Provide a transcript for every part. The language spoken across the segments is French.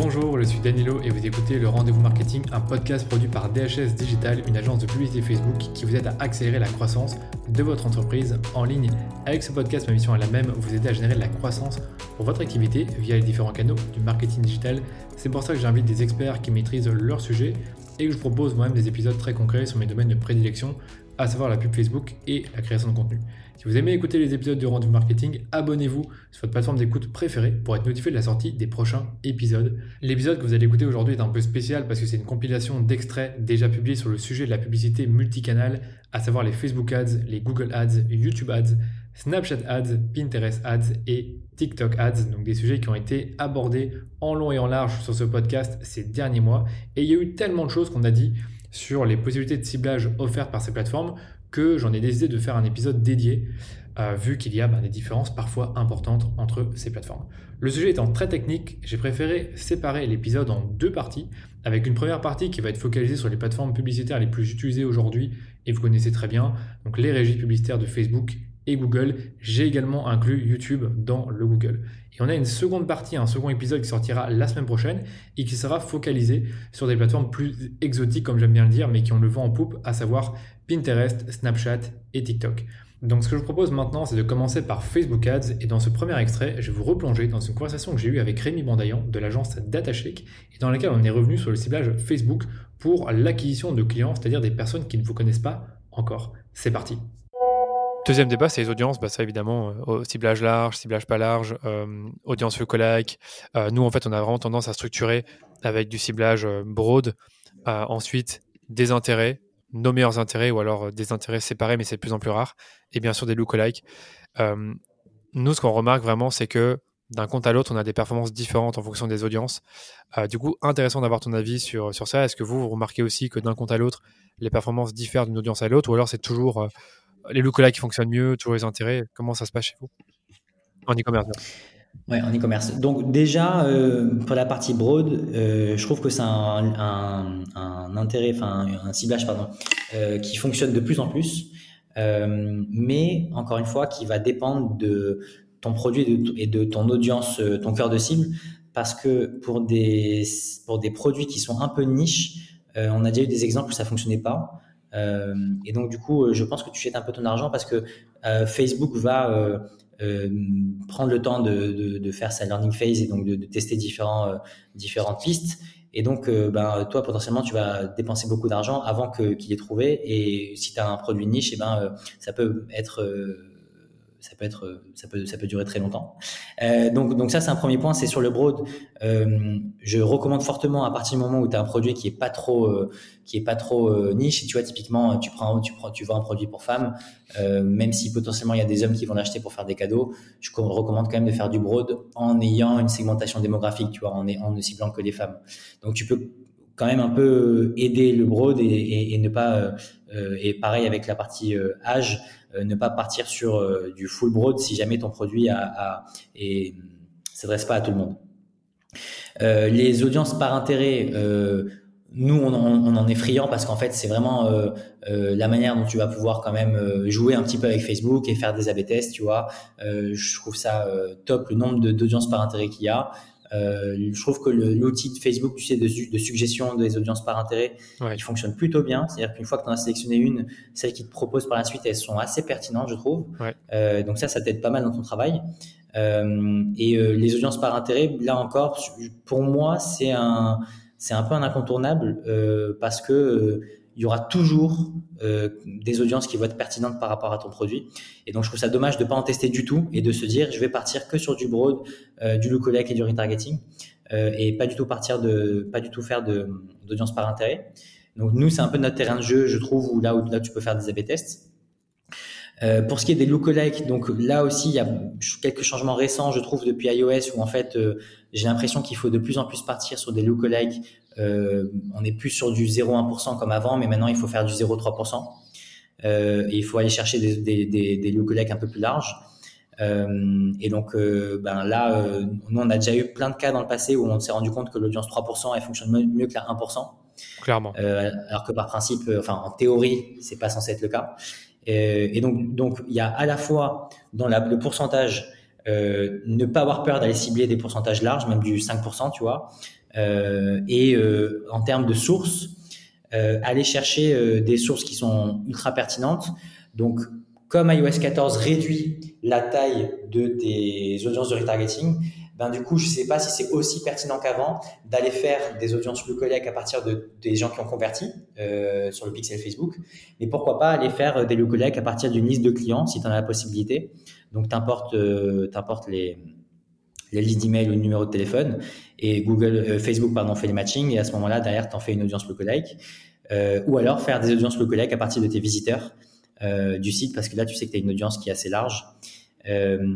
Bonjour, je suis Danilo et vous écoutez le Rendez-vous Marketing, un podcast produit par DHS Digital, une agence de publicité Facebook qui vous aide à accélérer la croissance de votre entreprise en ligne. Avec ce podcast, ma mission est la même, vous aider à générer de la croissance pour votre activité via les différents canaux du marketing digital. C'est pour ça que j'invite des experts qui maîtrisent leur sujet et que je propose moi-même des épisodes très concrets sur mes domaines de prédilection, à savoir la pub Facebook et la création de contenu. Si vous aimez écouter les épisodes du Rendu Marketing, abonnez-vous sur votre plateforme d'écoute préférée pour être notifié de la sortie des prochains épisodes. L'épisode que vous allez écouter aujourd'hui est un peu spécial parce que c'est une compilation d'extraits déjà publiés sur le sujet de la publicité multicanal, à savoir les Facebook Ads, les Google Ads, YouTube Ads, Snapchat Ads, Pinterest Ads et TikTok Ads, donc des sujets qui ont été abordés en long et en large sur ce podcast ces derniers mois. Et il y a eu tellement de choses qu'on a dit sur les possibilités de ciblage offertes par ces plateformes que j'en ai décidé de faire un épisode dédié, euh, vu qu'il y a bah, des différences parfois importantes entre ces plateformes. Le sujet étant très technique, j'ai préféré séparer l'épisode en deux parties, avec une première partie qui va être focalisée sur les plateformes publicitaires les plus utilisées aujourd'hui, et vous connaissez très bien, donc les régies publicitaires de Facebook Google. J'ai également inclus YouTube dans le Google. Et on a une seconde partie, un second épisode qui sortira la semaine prochaine et qui sera focalisé sur des plateformes plus exotiques, comme j'aime bien le dire, mais qui ont le vent en poupe, à savoir Pinterest, Snapchat et TikTok. Donc ce que je vous propose maintenant, c'est de commencer par Facebook Ads et dans ce premier extrait, je vais vous replonger dans une conversation que j'ai eue avec Rémi Bandayan de l'agence DataShake et dans laquelle on est revenu sur le ciblage Facebook pour l'acquisition de clients, c'est-à-dire des personnes qui ne vous connaissent pas encore. C'est parti. Deuxième débat, c'est les audiences. Bah, ça, évidemment, euh, ciblage large, ciblage pas large, euh, audience lookalike. Euh, nous, en fait, on a vraiment tendance à structurer avec du ciblage broad. ensuite, des intérêts, nos meilleurs intérêts ou alors des intérêts séparés, mais c'est de plus en plus rare. Et bien sûr, des lookalike. nous, ce qu'on remarque vraiment, c'est que d'un compte à l'autre, on a des performances différentes en fonction des audiences. du coup, intéressant d'avoir ton avis sur, sur ça. Est-ce que vous, vous remarquez aussi que d'un compte à l'autre, les performances diffèrent d'une audience à l'autre ou alors c'est toujours les lookalikes qui fonctionnent mieux, toujours les intérêts. Comment ça se passe chez vous en e-commerce Ouais, en e-commerce. Donc déjà, euh, pour la partie broad, euh, je trouve que c'est un, intérêt, enfin un ciblage, pardon, euh, qui fonctionne de plus en plus, mais encore une fois, qui va dépendre de ton produit et de, et de ton audience, ton cœur de cible, parce que pour des, pour des produits qui sont un peu niches, on a déjà eu des exemples où ça fonctionnait pas. Euh, et donc, du coup, je pense que tu jettes un peu ton argent parce que euh, Facebook va euh, prendre le temps de, faire sa learning phase et donc de, tester différents, différentes pistes. Et donc, ben, toi, potentiellement, tu vas dépenser beaucoup d'argent avant qu'il ait trouvé. Et si tu as un produit niche, eh ben, ça peut être ça peut être, ça peut, ça peut durer très longtemps. Euh, donc, donc ça, c'est un premier point, c'est sur le broad. Euh, je recommande fortement à partir du moment où tu as un produit qui est pas trop, euh, qui est pas trop euh, niche. Tu vois, typiquement, tu prends, tu prends, tu vends un produit pour femmes, euh, même si potentiellement il y a des hommes qui vont l'acheter pour faire des cadeaux. Je recommande quand même de faire du broad en ayant une segmentation démographique, tu vois, en, en ne ciblant que les femmes. Donc, tu peux quand même un peu aider le broad et, et, et ne pas et pareil avec la partie âge euh, ne pas partir sur euh, du full broad si jamais ton produit a, a et s'adresse pas à tout le monde. Euh, les audiences par intérêt, nous, on, on, en est friand parce qu'en fait, c'est vraiment la manière dont tu vas pouvoir quand même jouer un petit peu avec Facebook et faire des A/B tests, tu vois. je trouve ça top le nombre d'audiences par intérêt qu'il y a. Euh, je trouve que l'outil de Facebook, tu sais, de, de, suggestion des audiences par intérêt, il fonctionne plutôt bien. C'est-à-dire qu'une fois que tu en as sélectionné une, celles qui te proposent par la suite, elles sont assez pertinentes, je trouve. Euh, donc ça, ça t'aide pas mal dans ton travail. Euh, et euh, les audiences par intérêt, là encore, pour moi, c'est un, c'est un peu un incontournable euh, parce que il y aura toujours euh, des audiences qui vont être pertinentes par rapport à ton produit. Et donc, je trouve ça dommage de ne pas en tester du tout et de se dire, je vais partir que sur du broad, euh, du lookalike et du retargeting euh, et pas du tout partir de, pas du tout faire d'audience par intérêt. Donc, nous, c'est un peu notre terrain de jeu, je trouve, où là, où là, tu peux faire des A/B tests. Euh, pour ce qui est des lookalike, donc là aussi, il y a quelques changements récents, je trouve, depuis iOS, où en fait, j'ai l'impression qu'il faut de plus en plus partir sur des lookalike euh, on n'est plus sur du 0,1% comme avant, mais maintenant il faut faire du 0,3%. Euh, et il faut aller chercher des, des, des, un peu plus larges. Euh, et donc, ben là, nous, on a déjà eu plein de cas dans le passé où on s'est rendu compte que l'audience 3%, elle fonctionne mieux que la 1%. Clairement. alors que par principe, enfin, en théorie, c'est pas censé être le cas. et donc, donc, il y a à la fois dans le pourcentage, ne pas avoir peur d'aller cibler des pourcentages larges, même du 5%, tu vois, et en termes de sources, aller chercher des sources qui sont ultra pertinentes. Donc, comme iOS 14 réduit la taille de tes audiences de retargeting, ben du coup, je ne sais pas si c'est aussi pertinent qu'avant d'aller faire des audiences lookalike à partir de, des gens qui ont converti euh, sur le pixel Facebook. Mais pourquoi pas aller faire des lookalike à partir d'une liste de clients si tu en as la possibilité. Donc, tu importes, euh, les, les listes d'emails ou le numéro de téléphone et Google, euh, Facebook pardon, fait les matchings et à ce moment-là, derrière, tu en fais une audience lookalike. Euh, ou alors faire des audiences lookalike à partir de tes visiteurs euh, du site parce que là, tu sais que tu as une audience qui est assez large.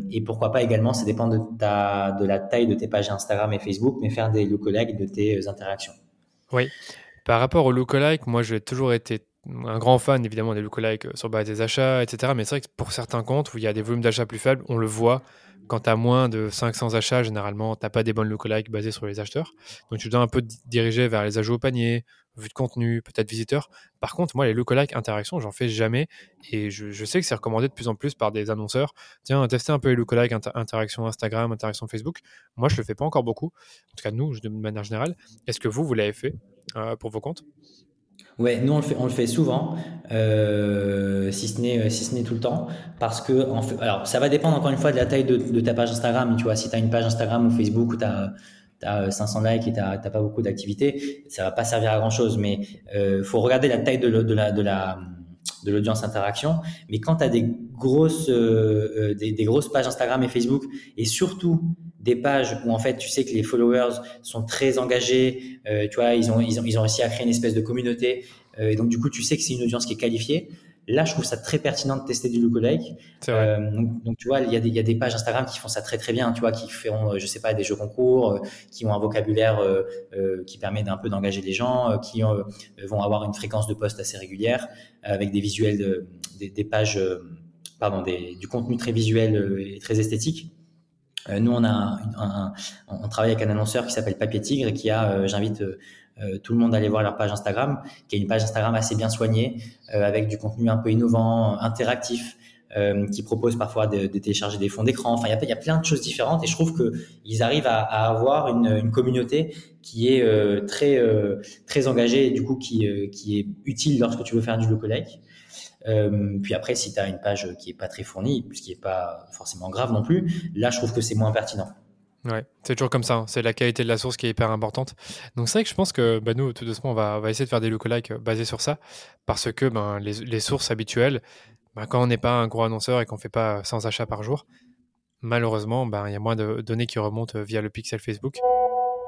Et pourquoi pas également, ça dépend de, ta, de la taille de tes pages Instagram et Facebook, mais faire des lookalikes de tes interactions. Oui. Par rapport aux lookalikes, moi, j'ai toujours été un grand fan évidemment des lookalikes sur base des achats, etc. Mais c'est vrai que pour certains comptes où il y a des volumes d'achats plus faibles, on le voit quand tu as moins de 500 achats, généralement, tu n'as pas des bonnes lookalikes basées sur les acheteurs. Donc tu dois un peu diriger vers les ajouts au panier, vue de contenu, peut-être visiteur. Par contre, moi, les lookalike interactions, j'en fais jamais. Et je, sais que c'est recommandé de plus en plus par des annonceurs. Tiens, tester un peu les lookalike interactions Instagram, interactions Facebook. Moi, je le fais pas encore beaucoup. En tout cas, nous, de manière générale. Est-ce que vous, vous l'avez fait euh, pour vos comptes? Ouais, nous on le fait, on le fait souvent, euh, si ce n'est si ce n'est tout le temps, parce que en fait, alors ça va dépendre encore une fois de la taille de, ta page Instagram. Tu vois, si tu as une page Instagram ou Facebook où tu as as 500 likes et tu n'as pas beaucoup d'activité, ça va pas servir à grand chose. Mais euh, faut regarder la taille de, la de la de l'audience interaction. Mais quand tu as des grosses euh, euh, des, grosses pages Instagram et Facebook et surtout des pages où en fait tu sais que les followers sont très engagés, euh, tu vois, ils ont, ils ont ils ont réussi à créer une espèce de communauté euh, et donc du coup tu sais que c'est une audience qui est qualifiée. Là, je trouve ça très pertinent de tester du lookalike. Euh, donc, donc, tu vois, il y, a des, il y, a des pages Instagram qui font ça très très bien, tu vois, qui feront, je sais pas, des jeux concours, euh, qui ont un vocabulaire euh, qui permet d'un peu d'engager les gens, qui vont avoir une fréquence de poste assez régulière, avec des visuels, de, des, des, pages, pardon, des, du contenu très visuel et très esthétique. Nous, on a un, un, on travaille avec un annonceur qui s'appelle Papier Tigre et qui a, j'invite euh, tout le monde allait voir leur page Instagram, qui est une page Instagram assez bien soignée, euh, avec du contenu un peu innovant, interactif, euh, qui propose parfois de, de, télécharger des fonds d'écran. Enfin, il y a, y a, plein de choses différentes et je trouve qu'ils arrivent à, à, avoir une, une, communauté qui est euh, très très engagée et du coup qui, qui est utile lorsque tu veux faire du lookalike. Euh, puis après, si tu as une page qui est pas très fournie, ce qui est pas forcément grave non plus, là, je trouve que c'est moins pertinent. Ouais, c'est toujours comme ça. Hein. C'est la qualité de la source qui est hyper importante. Donc c'est vrai que je pense que bah, nous, tout doucement, on va, essayer de faire des lookalikes euh, basés sur ça, parce que ben, les, sources habituelles, ben, quand on n'est pas un gros annonceur et qu'on fait pas 100 achats par jour, malheureusement, ben, il y a moins de données qui remontent via le pixel Facebook.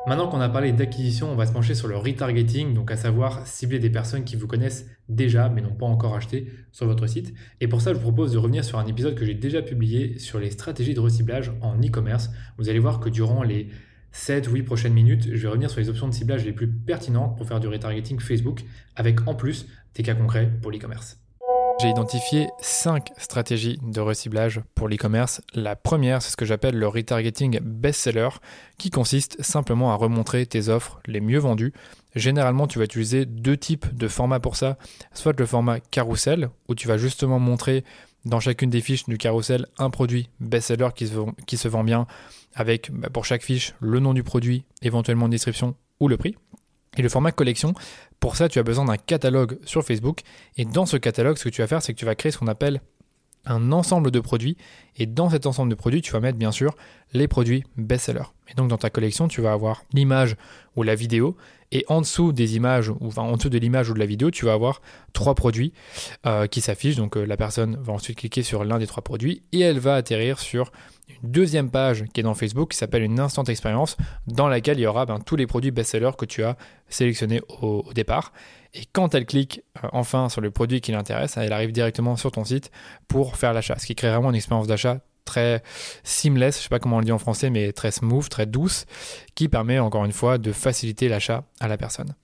Maintenant qu'on a parlé d'acquisition, on va se pencher sur le retargeting, donc à savoir cibler des personnes qui vous connaissent déjà mais n'ont pas encore acheté sur votre site. Et pour ça, je vous propose de revenir sur un épisode que j'ai déjà publié sur les stratégies de reciblage en e-commerce. Vous allez voir que durant les 7 ou 8 prochaines minutes, je vais revenir sur les options de ciblage les plus pertinentes pour faire du retargeting Facebook avec en plus des cas concrets pour l'e-commerce. J'ai identifié cinq stratégies de reciblage pour l'e-commerce. La première, c'est ce que j'appelle le retargeting best-seller, qui consiste simplement à remontrer tes offres les mieux vendues. Généralement, tu vas utiliser deux types de formats pour ça. Soit le format carousel, où tu vas justement montrer dans chacune des fiches du carousel un produit best-seller qui se, qui se vend bien, avec bah, pour chaque fiche le nom du produit, éventuellement une description ou le prix. Et le format collection, pour ça, tu as besoin d'un catalogue sur Facebook. Et dans ce catalogue, ce que tu vas faire, c'est que tu vas créer ce qu'on appelle un ensemble de produits. Et dans cet ensemble de produits, tu vas mettre bien sûr les produits best-sellers. Et donc dans ta collection, tu vas avoir l'image ou la vidéo. Et en dessous des images, ou enfin, en dessous de l'image ou de la vidéo, tu vas avoir trois produits euh, qui s'affichent. Donc euh, la personne va ensuite cliquer sur l'un des trois produits et elle va atterrir sur une deuxième page qui est dans Facebook qui s'appelle une instant expérience dans laquelle il y aura ben, tous les produits best-sellers que tu as sélectionnés au, départ. Et quand elle clique euh, enfin sur le produit qui l'intéresse, elle arrive directement sur ton site pour faire l'achat, ce qui crée vraiment une expérience d'achat très seamless, je sais pas comment on le dit en français, mais très smooth, très douce, qui permet encore une fois de faciliter l'achat à la personne.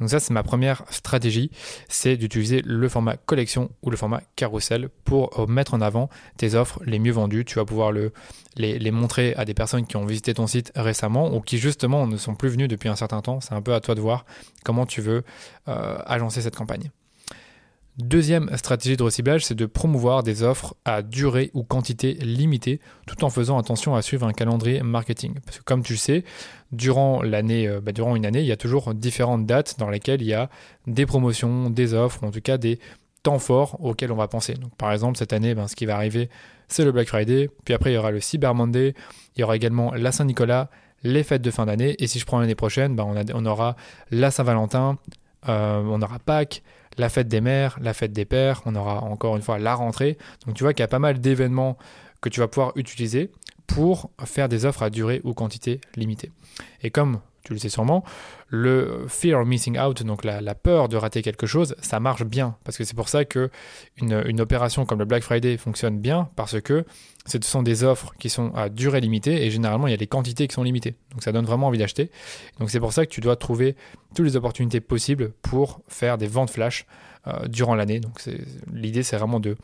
Donc ça, c'est ma première stratégie, c'est d'utiliser le format collection ou le format carousel pour euh, mettre en avant tes offres les mieux vendues. Tu vas pouvoir le, les, montrer à des personnes qui ont visité ton site récemment ou qui justement ne sont plus venues depuis un certain temps. C'est un peu à toi de voir comment tu veux euh, agencer cette campagne. Deuxième stratégie de reciblage, c'est de promouvoir des offres à durée ou quantité limitée, tout en faisant attention à suivre un calendrier marketing. Parce que comme tu le sais, durant l'année, euh, bah, durant une année, il y a toujours différentes dates dans lesquelles il y a des promotions, des offres, en tout cas des temps forts auxquels on va penser. Par exemple, cette année, ben, ce qui va arriver, c'est le Black Friday, puis après il y aura le Cyber Monday, il y aura également la Saint-Nicolas, les fêtes de fin d'année, et si je prends l'année prochaine, ben, on, aura la Saint-Valentin, euh, on aura Pâques, la fête des mères, la fête des pères, on aura encore une fois la rentrée. Donc tu vois qu'il y a pas mal d'événements que tu vas pouvoir utiliser pour faire des offres à durée ou quantité limitée. Et comme tu le sais sûrement, le fear of missing out, donc la, peur de rater quelque chose, ça marche bien. Parce que c'est pour ça que une, opération comme le Black Friday fonctionne bien, parce que ce sont des offres qui sont à durée limitée et généralement il y a des quantités qui sont limitées. Donc ça donne vraiment envie d'acheter. Donc c'est pour ça que tu dois trouver toutes les opportunités possibles pour faire des ventes flash euh, durant l'année. Donc l'idée c'est vraiment de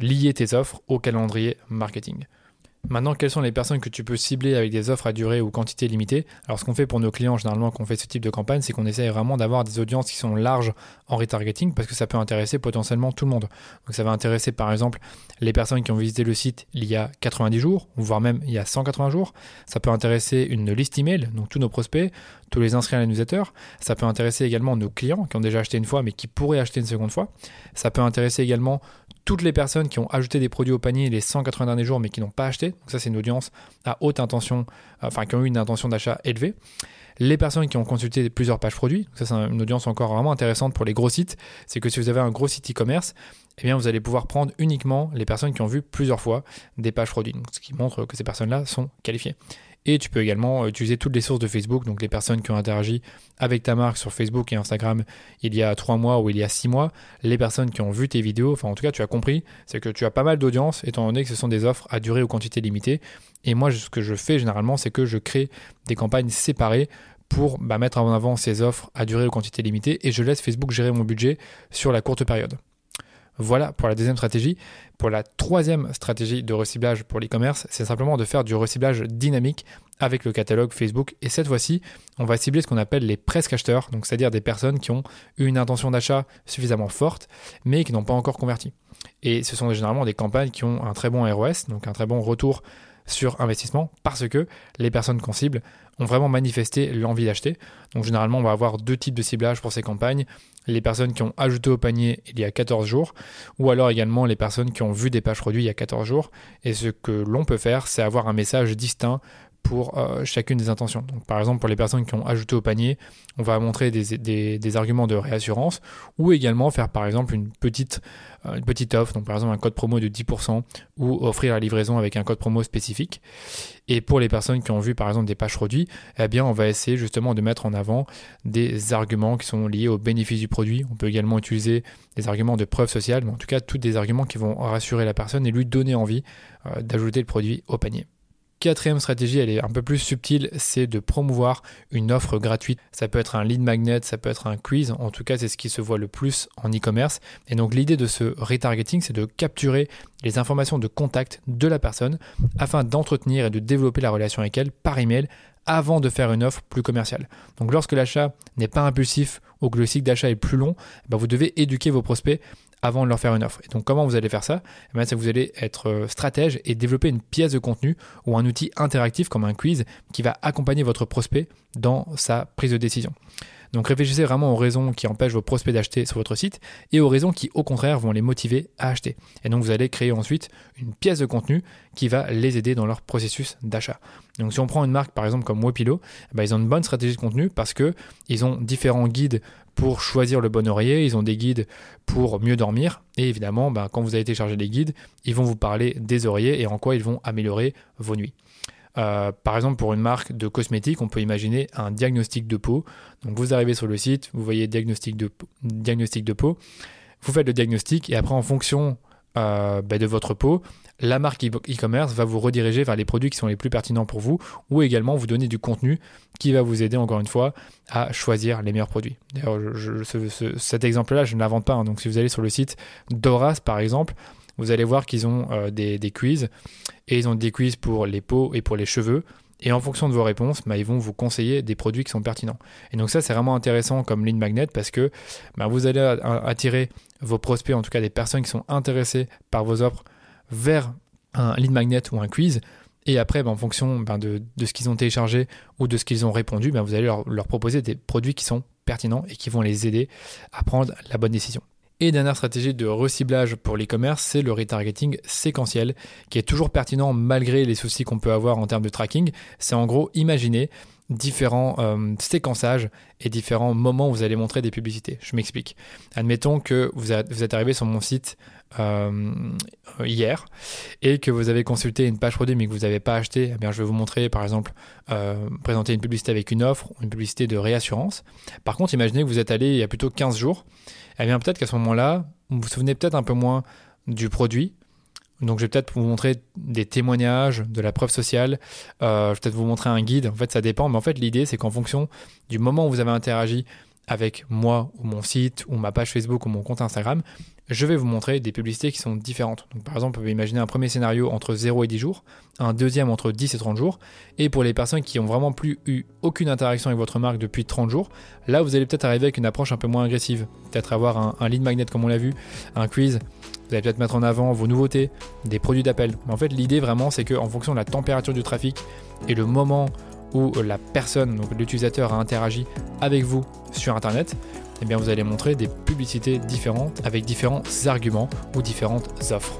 lier tes offres au calendrier marketing. Maintenant, quelles sont les personnes que tu peux cibler avec des offres à durée ou quantité limitée Alors, ce qu'on fait pour nos clients, généralement, quand on fait ce type de campagne, c'est qu'on essaye vraiment d'avoir des audiences qui sont larges en retargeting parce que ça peut intéresser potentiellement tout le monde. Donc, ça va intéresser, par exemple, les personnes qui ont visité le site il y a 90 jours, voire même il y a 180 jours. Ça peut intéresser une liste email, donc tous nos prospects, tous les inscrits à la newsletter. Ça peut intéresser également nos clients qui ont déjà acheté une fois mais qui pourraient acheter une seconde fois. Ça peut intéresser également toutes les personnes qui ont ajouté des produits au panier les 180 derniers jours mais qui n'ont pas acheté. Donc ça c'est une audience à haute intention, enfin qui ont eu une intention d'achat élevée. Les personnes qui ont consulté plusieurs pages produits, ça c'est une audience encore vraiment intéressante pour les gros sites, c'est que si vous avez un gros site e-commerce, eh bien vous allez pouvoir prendre uniquement les personnes qui ont vu plusieurs fois des pages produits, ce qui montre que ces personnes-là sont qualifiées. Et tu peux également utiliser toutes les sources de Facebook, donc les personnes qui ont interagi avec ta marque sur Facebook et Instagram il y a 3 mois ou il y a 6 mois, les personnes qui ont vu tes vidéos, enfin en tout cas tu as compris, c'est que tu as pas mal d'audience étant donné que ce sont des offres à durée ou quantité limitée. Et moi ce que je fais généralement c'est que je crée des campagnes séparées pour bah, mettre en avant ces offres à durée ou quantité limitée et je laisse Facebook gérer mon budget sur la courte période. Voilà pour la deuxième stratégie. Pour la troisième stratégie de reciblage pour l'e-commerce, c'est simplement de faire du reciblage dynamique avec le catalogue Facebook. Et cette fois-ci, on va cibler ce qu'on appelle les presque acheteurs, donc c'est-à-dire des personnes qui ont une intention d'achat suffisamment forte, mais qui n'ont pas encore converti. Et ce sont généralement des campagnes qui ont un très bon ROS, donc un très bon retour sur investissement parce que les personnes qu'on cible ont vraiment manifesté l'envie d'acheter. Donc généralement, on va avoir deux types de ciblage pour ces campagnes. Les personnes qui ont ajouté au panier il y a 14 jours ou alors également les personnes qui ont vu des pages produits il y a 14 jours. Et ce que l'on peut faire, c'est avoir un message distinct pour euh, chacune des intentions. Donc, par exemple, pour les personnes qui ont ajouté au panier, on va montrer des, arguments de réassurance ou également faire par exemple une petite, euh, offre, donc par exemple un code promo de 10% ou offrir la livraison avec un code promo spécifique. Et pour les personnes qui ont vu par exemple des pages produits, eh bien on va essayer justement de mettre en avant des arguments qui sont liés au bénéfice du produit. On peut également utiliser des arguments de preuve sociale, mais en tout cas tous des arguments qui vont rassurer la personne et lui donner envie euh, d'ajouter le produit au panier. Quatrième stratégie, elle est un peu plus subtile, c'est de promouvoir une offre gratuite. Ça peut être un lead magnet, ça peut être un quiz, en tout cas c'est ce qui se voit le plus en e-commerce. Et donc l'idée de ce retargeting, c'est de capturer les informations de contact de la personne afin d'entretenir et de développer la relation avec elle par email avant de faire une offre plus commerciale. Donc lorsque l'achat n'est pas impulsif ou que le cycle d'achat est plus long, bah, vous devez éduquer vos prospects avant de leur faire une offre. Et donc comment vous allez faire ça? Eh que vous allez être euh, stratège et développer une pièce de contenu ou un outil interactif comme un quiz qui va accompagner votre prospect dans sa prise de décision. Donc réfléchissez vraiment aux raisons qui empêchent vos prospects d'acheter sur votre site et aux raisons qui au contraire vont les motiver à acheter. Et donc vous allez créer ensuite une pièce de contenu qui va les aider dans leur processus d'achat. Donc si on prend une marque par exemple comme Wopilo, eh ben, ils ont une bonne stratégie de contenu parce que ils ont différents guides pour choisir le bon oreiller, ils ont des guides pour mieux dormir et évidemment ben, quand vous allez télécharger les guides, ils vont vous parler des oreillers et en quoi ils vont améliorer vos nuits. Euh, par exemple, pour une marque de cosmétiques, on peut imaginer un diagnostic de peau. Donc, vous arrivez sur le site, vous voyez diagnostic de, peau, vous faites le diagnostic et après, en fonction euh, ben, de votre peau, la marque e-commerce va vous rediriger vers les produits qui sont les plus pertinents pour vous ou également vous donner du contenu qui va vous aider encore une fois à choisir les meilleurs produits. D'ailleurs, cet exemple-là, je ne l'invente pas. Hein. donc, si vous allez sur le site d'Oras, par exemple, vous allez voir qu'ils ont des, des quiz et ils ont des quiz pour les peaux et pour les cheveux. Et en fonction de vos réponses, bah, ils vont vous conseiller des produits qui sont pertinents. Et donc ça, c'est vraiment intéressant comme lead magnet parce que bah, vous allez attirer vos prospects, en tout cas des personnes qui sont intéressées par vos offres, vers un lead magnet ou un quiz. Et après, bah, en fonction de, ce qu'ils ont téléchargé ou de ce qu'ils ont répondu, vous allez leur, proposer des produits qui sont pertinents et qui vont les aider à prendre la bonne décision. Et dernière stratégie de reciblage pour l'e-commerce, c'est le retargeting séquentiel, qui est toujours pertinent malgré les soucis qu'on peut avoir en termes de tracking. C'est en gros imaginer différents euh, séquençages et différents moments où vous allez montrer des publicités. Je m'explique. Admettons que vous, êtes arrivé sur mon site hier et que vous avez consulté une page produit mais que vous n'avez pas acheté, eh bien, je vais vous montrer par exemple euh, présenter une publicité avec une offre, une publicité de réassurance. Par contre, imaginez que vous êtes allé il y a plutôt 15 jours eh bien peut-être qu'à ce moment-là, vous vous souvenez peut-être un peu moins du produit. Donc je vais peut-être vous montrer des témoignages, de la preuve sociale, euh, je vais peut-être vous montrer un guide, en fait ça dépend, mais en fait l'idée c'est qu'en fonction du moment où vous avez interagi avec moi ou mon site ou ma page Facebook ou mon compte Instagram, je vais vous montrer des publicités qui sont différentes. Donc, par exemple, vous pouvez imaginer un premier scénario entre 0 et 10 jours, un deuxième entre 10 et 30 jours, et pour les personnes qui ont vraiment plus eu aucune interaction avec votre marque depuis 30 jours, là vous allez peut-être arriver avec une approche un peu moins agressive, peut-être avoir un, lead magnet comme on l'a vu, un quiz, vous allez peut-être mettre en avant vos nouveautés, des produits d'appel. En fait, l'idée vraiment, c'est qu'en fonction de la température du trafic et le moment où la personne, donc l'utilisateur, a interagi avec vous sur Internet, eh bien vous allez montrer des publicités différentes avec différents arguments ou différentes offres.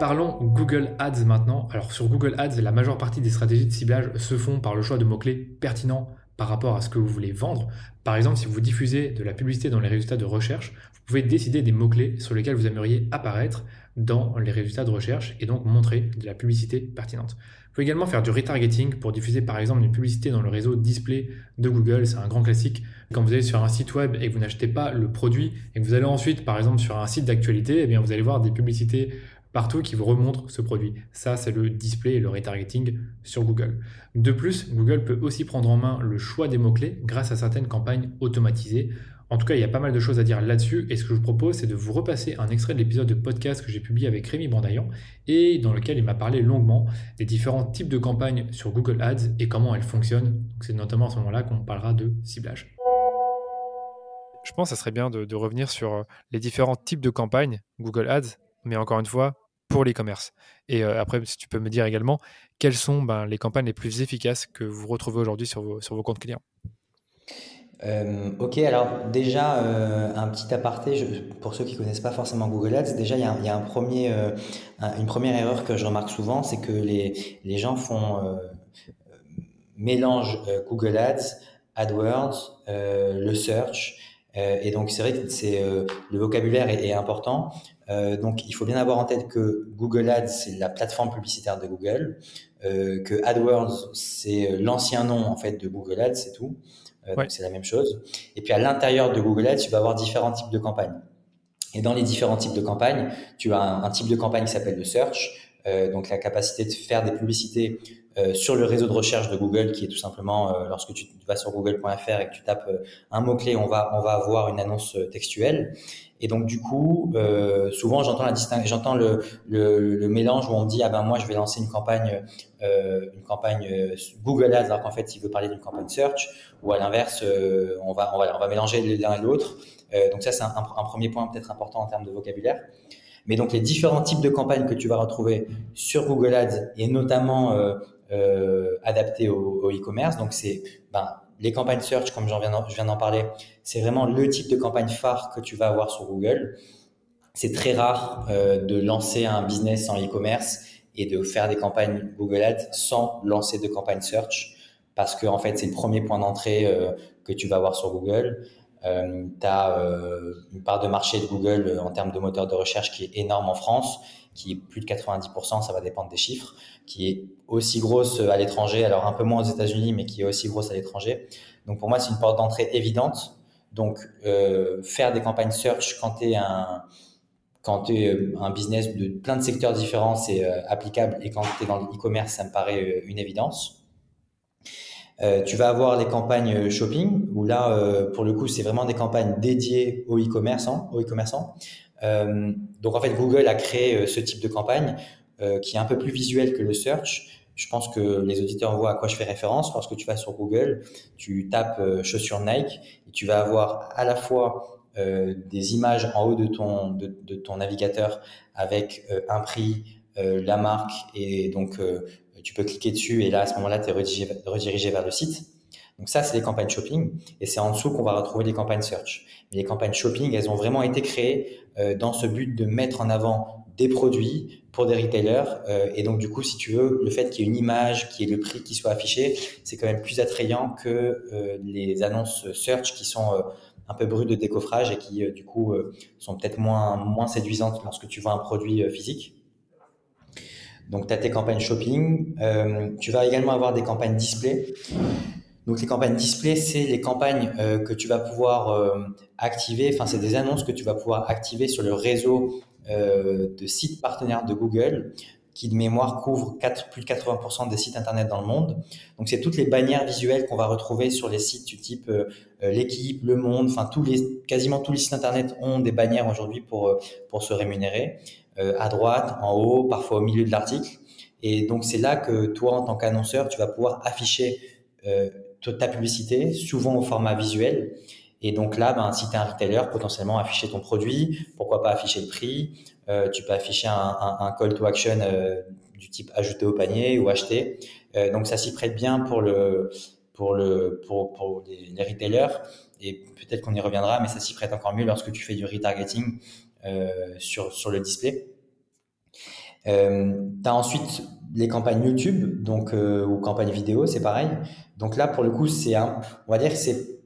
Parlons Google Ads maintenant. Alors sur Google Ads, la majeure partie des stratégies de ciblage se font par le choix de mots-clés pertinents par rapport à ce que vous voulez vendre. Par exemple, si vous diffusez de la publicité dans les résultats de recherche, vous pouvez décider des mots-clés sur lesquels vous aimeriez apparaître dans les résultats de recherche et donc montrer de la publicité pertinente. Vous pouvez également faire du retargeting pour diffuser par exemple une publicité dans le réseau display de Google. C'est un grand classique. Quand vous allez sur un site web et que vous n'achetez pas le produit et que vous allez ensuite par exemple sur un site d'actualité, eh vous allez voir des publicités partout qui vous remontrent ce produit. Ça, c'est le display et le retargeting sur Google. De plus, Google peut aussi prendre en main le choix des mots-clés grâce à certaines campagnes automatisées. En tout cas, il y a pas mal de choses à dire là-dessus. Et ce que je vous propose, c'est de vous repasser un extrait de l'épisode de podcast que j'ai publié avec Rémi Bandaillan et dans lequel il m'a parlé longuement des différents types de campagnes sur Google Ads et comment elles fonctionnent. C'est notamment à ce moment-là qu'on parlera de ciblage. Je pense que ça serait bien de, revenir sur euh, les différents types de campagnes Google Ads, mais encore une fois, pour l'e-commerce. Et euh, après, si tu peux me dire également, quelles sont ben, les campagnes les plus efficaces que vous retrouvez aujourd'hui sur vos comptes clients? Euh, ok, alors déjà, euh, un petit aparté, pour ceux qui connaissent pas forcément Google Ads, déjà, il y a, y a un premier, euh, une première erreur que je remarque souvent, c'est que les, les gens font mélange Google Ads, AdWords, le search, et donc c'est vrai que c'est le vocabulaire est, est important. donc il faut bien avoir en tête que Google Ads c'est la plateforme publicitaire de Google, que AdWords c'est l'ancien nom en fait de Google Ads, c'est tout. Euh, c'est la même chose. Et puis à l'intérieur de Google Ads, tu vas avoir différents types de campagnes. Et dans les différents types de campagnes, tu as un, type de campagne qui s'appelle le search, euh, donc la capacité de faire des publicités euh, sur le réseau de recherche de Google, qui est tout simplement euh, lorsque tu vas sur google.fr et que tu tapes euh, un mot clé, on va on va avoir une annonce textuelle. Et donc du coup, euh, souvent j'entends la j'entends le, mélange où on me dit ah ben moi je vais lancer une campagne euh, une campagne euh, Google Ads alors qu'en fait il veut parler d'une campagne search ou à l'inverse on va on va on va mélanger l'un et l'autre. donc ça c'est un, premier point peut-être important en termes de vocabulaire. Mais donc les différents types de campagnes que tu vas retrouver sur Google Ads et notamment adaptées au, e-commerce, donc c'est ben, les campagnes search, comme je viens d'en parler, c'est vraiment le type de campagne phare que tu vas avoir sur Google. C'est très rare euh, de lancer un business en e-commerce et de faire des campagnes Google Ads sans lancer de campagne search parce que en fait c'est le premier point d'entrée euh, que tu vas avoir sur Google. Euh, tu as euh, une part de marché de Google euh, en termes de moteur de recherche qui est énorme en France, qui est plus de 90%, ça va dépendre des chiffres qui est aussi grosse à l'étranger, alors un peu moins aux États-Unis, mais qui est aussi grosse à l'étranger. Donc pour moi, c'est une porte d'entrée évidente. Donc euh, faire des campagnes search quand tu es un quand euh, un business de plein de secteurs différents, c'est euh, applicable. Et quand tu es dans l'e-commerce, ça me paraît euh, une évidence. Euh, tu vas avoir les campagnes shopping, où là, pour le coup, c'est vraiment des campagnes dédiées aux e-commerçants. Aux e-commerçants. donc en fait, Google a créé ce type de campagne qui est un peu plus visuel que le search. Je pense que les auditeurs voient à quoi je fais référence. Lorsque tu vas sur Google, tu tapes chaussures Nike et tu vas avoir à la fois des images en haut de ton, de, de ton navigateur avec un prix, la marque et donc tu peux cliquer dessus et là, à ce moment-là, tu es redirigé, vers le site. Donc ça, c'est les campagnes shopping et c'est en dessous qu'on va retrouver les campagnes search. Mais les campagnes shopping, elles ont vraiment été créées euh, dans ce but de mettre en avant des produits pour des retailers. Euh, et donc, du coup, si tu veux, le fait qu'il y ait une image, qu'il y ait le prix qui soit affiché, c'est quand même plus attrayant que euh, les annonces search qui sont un peu brutes de décoffrage et qui, du coup, sont peut-être moins, moins séduisantes lorsque tu vois un produit physique. Donc, tu as tes campagnes shopping. Euh, tu vas également avoir des campagnes display. Donc, les campagnes display, c'est les campagnes euh, que tu vas pouvoir euh, activer. Enfin, c'est des annonces que tu vas pouvoir activer sur le réseau de sites partenaires de Google qui de mémoire couvrent plus de 80% des sites internet dans le monde. Donc c'est toutes les bannières visuelles qu'on va retrouver sur les sites du type l'équipe, le monde, enfin tous les quasiment tous les sites internet ont des bannières aujourd'hui pour pour se rémunérer. Euh, à droite, en haut, parfois au milieu de l'article. Et donc c'est là que toi, en tant qu'annonceur, tu vas pouvoir afficher euh, ta publicité, souvent au format visuel. Et donc là, ben, si tu es un retailer, potentiellement afficher ton produit, pourquoi pas afficher le prix, euh, tu peux afficher un, un, call to action euh, du type ajouter au panier ou acheter. Euh, donc ça s'y prête bien pour le pour le pour, pour les, les retailers et peut-être qu'on y reviendra, mais ça s'y prête encore mieux lorsque tu fais du retargeting sur, sur le display. Euh, tu as ensuite les campagnes YouTube, donc euh, ou campagnes vidéo, c'est pareil. Donc là, pour le coup, c'est un, on va dire que c'est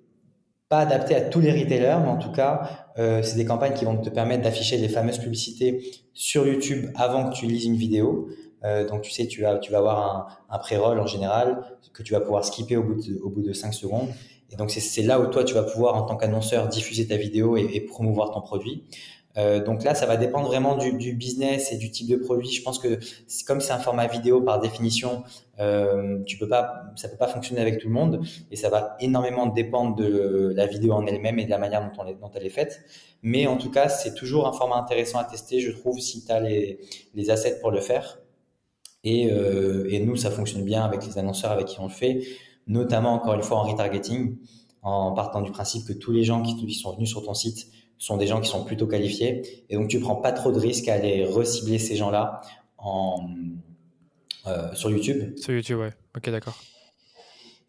pas adapté à tous les retailers, mais en tout cas, euh, c'est des campagnes qui vont te permettre d'afficher les fameuses publicités sur YouTube avant que tu lises une vidéo. Euh, donc tu sais, tu vas, tu vas avoir un, un pré-roll en général que tu vas pouvoir skipper au bout de, au bout de 5 secondes. Et donc c'est là où toi, tu vas pouvoir, en tant qu'annonceur, diffuser ta vidéo et promouvoir ton produit. Euh, donc là, ça va dépendre vraiment du, du, business et du type de produit. Je pense que comme c'est un format vidéo par définition, euh, tu peux pas, ça peut pas fonctionner avec tout le monde et ça va énormément dépendre de la vidéo en elle-même et de la manière dont, elle est faite. Mais en tout cas, c'est toujours un format intéressant à tester, je trouve, si tu as les, les assets pour le faire. Et, euh, et nous, ça fonctionne bien avec les annonceurs avec qui on le fait, notamment encore une fois en retargeting, en partant du principe que tous les gens qui sont venus sur ton site sont des gens qui sont plutôt qualifiés. Et donc, tu prends pas trop de risques à aller recibler ces gens-là en, euh, sur YouTube. Sur YouTube, ouais. Ok, d'accord.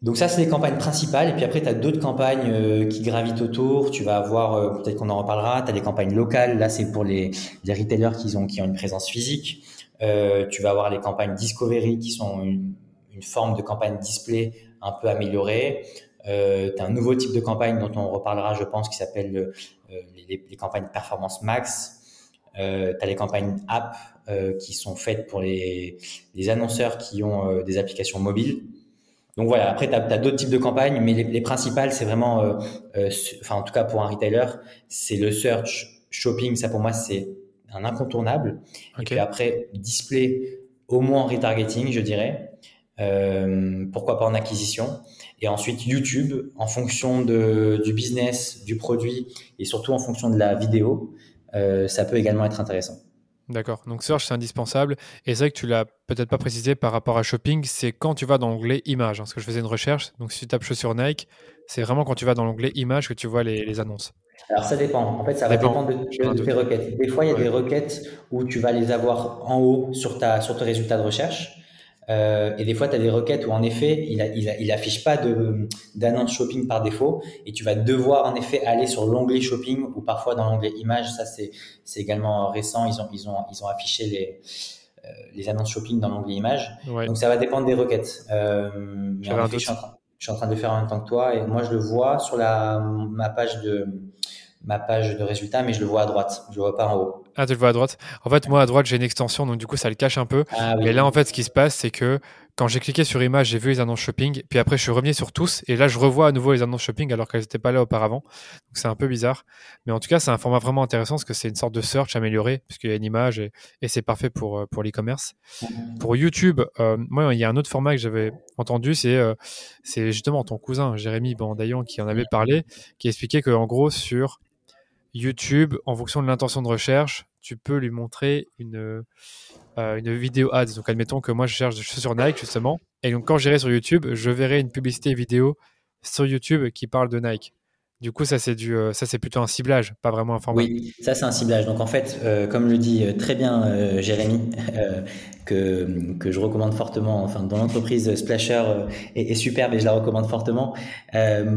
Donc ça, c'est les campagnes principales. Et puis après, tu as d'autres campagnes euh, qui gravitent autour. Tu vas avoir, euh, peut-être qu'on en reparlera, tu as des campagnes locales. Là, c'est pour les, les retailers qui ont, qui ont une présence physique. Tu vas avoir les campagnes Discovery qui sont une, une forme de campagne display un peu améliorée. Euh, tu as un nouveau type de campagne dont on reparlera, je pense, qui s'appelle euh, les, les, campagnes performance max. Euh, tu as les campagnes app euh, qui sont faites pour les, les annonceurs qui ont euh, des applications mobiles. Donc voilà, après, tu as, as d'autres types de campagnes, mais les, les principales, c'est vraiment, enfin en tout cas pour un retailer, c'est le search, shopping, ça pour moi, c'est un incontournable. Okay. Et puis après, display, au moins en retargeting, je dirais. Euh, pourquoi pas en acquisition. Et ensuite YouTube, en fonction de, du business, du produit et surtout en fonction de la vidéo, euh, ça peut également être intéressant. D'accord. Donc search, c'est indispensable. Et c'est vrai que tu l'as peut-être pas précisé par rapport à shopping, c'est quand tu vas dans l'onglet images. Parce que je faisais une recherche. Donc si tu tapes chaussures Nike, c'est vraiment quand tu vas dans l'onglet images que tu vois les, les annonces. Alors ça dépend. En fait, ça, ça va dépend. dépendre de, de, de, tes requêtes. Des fois, il y a ouais. des requêtes où tu vas les avoir en haut sur ta sur tes résultats de recherche. Euh, et des fois, tu as des requêtes où en effet, il, a, il, a, il affiche pas d'annonce shopping par défaut, et tu vas devoir en effet aller sur l'onglet shopping ou parfois dans l'onglet images. Ça, c'est c'est également récent. Ils ont ils ont ils ont affiché les euh, les annonces shopping dans l'onglet images. Ouais. Donc ça va dépendre des requêtes. Euh, mais en effet, je, suis en train, je suis en train de faire en même temps que toi, et moi je le vois sur la ma page de ma page de résultats, mais je le vois à droite, je le vois pas en haut. Ah, tu le vois à droite. En fait, moi à droite, j'ai une extension, donc du coup, ça le cache un peu. Ah, oui. Mais là, en fait, ce qui se passe, c'est que quand j'ai cliqué sur image, j'ai vu les annonces shopping, puis après, je suis revenu sur tous, et là, je revois à nouveau les annonces shopping alors qu'elles n'étaient pas là auparavant. Donc, c'est un peu bizarre. Mais en tout cas, c'est un format vraiment intéressant parce que c'est une sorte de search amélioré, puisqu'il y a une image et, et c'est parfait pour, pour l'e-commerce. Mmh. Pour YouTube, euh, moi, il y a un autre format que j'avais entendu, c'est euh, justement ton cousin, Jérémy Bandaillon, qui en avait parlé, qui expliquait qu'en gros, sur YouTube, en fonction de l'intention de recherche, tu peux lui montrer une, euh, une vidéo ads. Donc, admettons que moi, je cherche des chaussures Nike, justement. Et donc, quand j'irai sur YouTube, je verrai une publicité vidéo sur YouTube qui parle de Nike. Du coup, ça c'est du, euh, ça c'est plutôt un ciblage, pas vraiment un format. Oui, ça c'est un ciblage. Donc en fait, euh, comme le dit très bien Jérémy, que, que je recommande fortement, enfin dans l'entreprise Splasher est, est, superbe et je la recommande fortement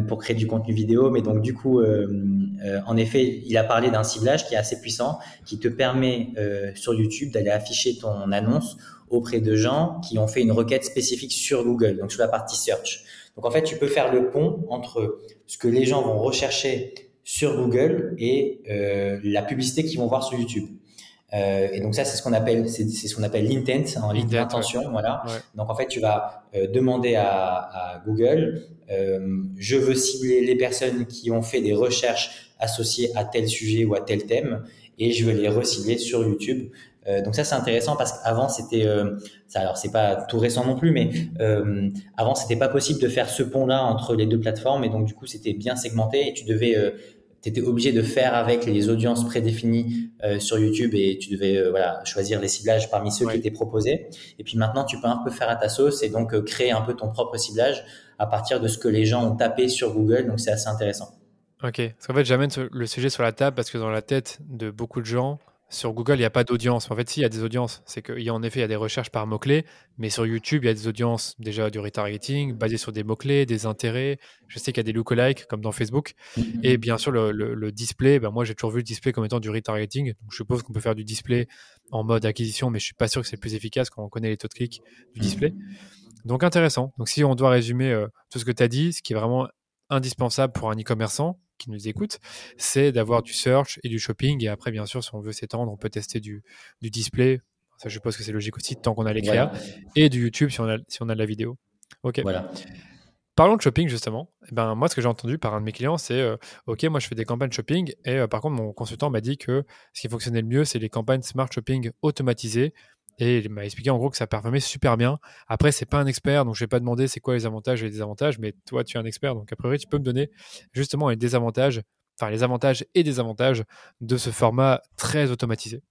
pour créer du contenu vidéo. Mais donc du coup, en effet, il a parlé d'un ciblage qui est assez puissant, qui te permet sur YouTube d'aller afficher ton annonce auprès de gens qui ont fait une requête spécifique sur Google, donc sur la partie search. Donc en fait, tu peux faire le pont entre ce que les gens vont rechercher sur Google et euh, la publicité qu'ils vont voir sur YouTube. Euh, et donc ça, c'est ce qu'on appelle, c'est ce qu'on appelle l'intent, en l'intention, voilà. Donc en fait, tu vas euh, demander à, à Google, euh, je veux cibler les personnes qui ont fait des recherches associées à tel sujet ou à tel thème, et je veux les recibler sur YouTube. Euh, donc ça c'est intéressant parce qu'avant c'était euh, ça alors c'est pas tout récent non plus mais euh, avant c'était pas possible de faire ce pont là entre les deux plateformes. Et donc du coup c'était bien segmenté et tu devais euh, étais obligé de faire avec les audiences prédéfinies sur YouTube et tu devais voilà choisir les ciblages parmi ceux qui étaient proposés. Et puis maintenant tu peux un peu faire à ta sauce et donc créer un peu ton propre ciblage à partir de ce que les gens ont tapé sur Google. Donc c'est assez intéressant. Ok, parce qu'en fait j'amène le sujet sur la table parce que dans la tête de beaucoup de gens sur Google, il n'y a pas d'audience. En fait, si, il y a des audiences. C'est qu'en effet, il y a des recherches par mots-clés, mais sur YouTube, il y a des audiences déjà du retargeting basées sur des mots-clés, des intérêts. Je sais qu'il y a des lookalikes comme dans Facebook. Mm-hmm. Et bien sûr, le, display, ben moi, j'ai toujours vu le display comme étant du retargeting. Donc, je suppose qu'on peut faire du display en mode acquisition, mais je suis pas sûr que c'est le plus efficace quand on connaît les taux de clic du display. Mm-hmm. Donc, intéressant. Donc, si on doit résumer euh, tout ce que tu as dit, ce qui est vraiment indispensable pour un e-commerçant, qui nous écoutent, c'est d'avoir du search et du shopping. Et après, bien sûr, si on veut s'étendre, on peut tester du, du display. Ça, je suppose que c'est logique aussi, tant qu'on a les créas. Et du YouTube si on a, si on a de la vidéo. OK. Voilà. Parlons de shopping justement. Eh ben, moi, ce que j'ai entendu par un de mes clients, c'est euh, OK, moi je fais des campagnes shopping et euh, par contre, mon consultant m'a dit que ce qui fonctionnait le mieux, c'est les campagnes smart shopping automatisées et il m'a expliqué en gros que ça performait super bien. Après, c'est pas un expert, donc je vais pas demander c'est quoi les avantages et les désavantages, mais toi, tu es un expert, donc a priori, tu peux me donner justement les désavantages, enfin les avantages et désavantages de ce format très automatisé.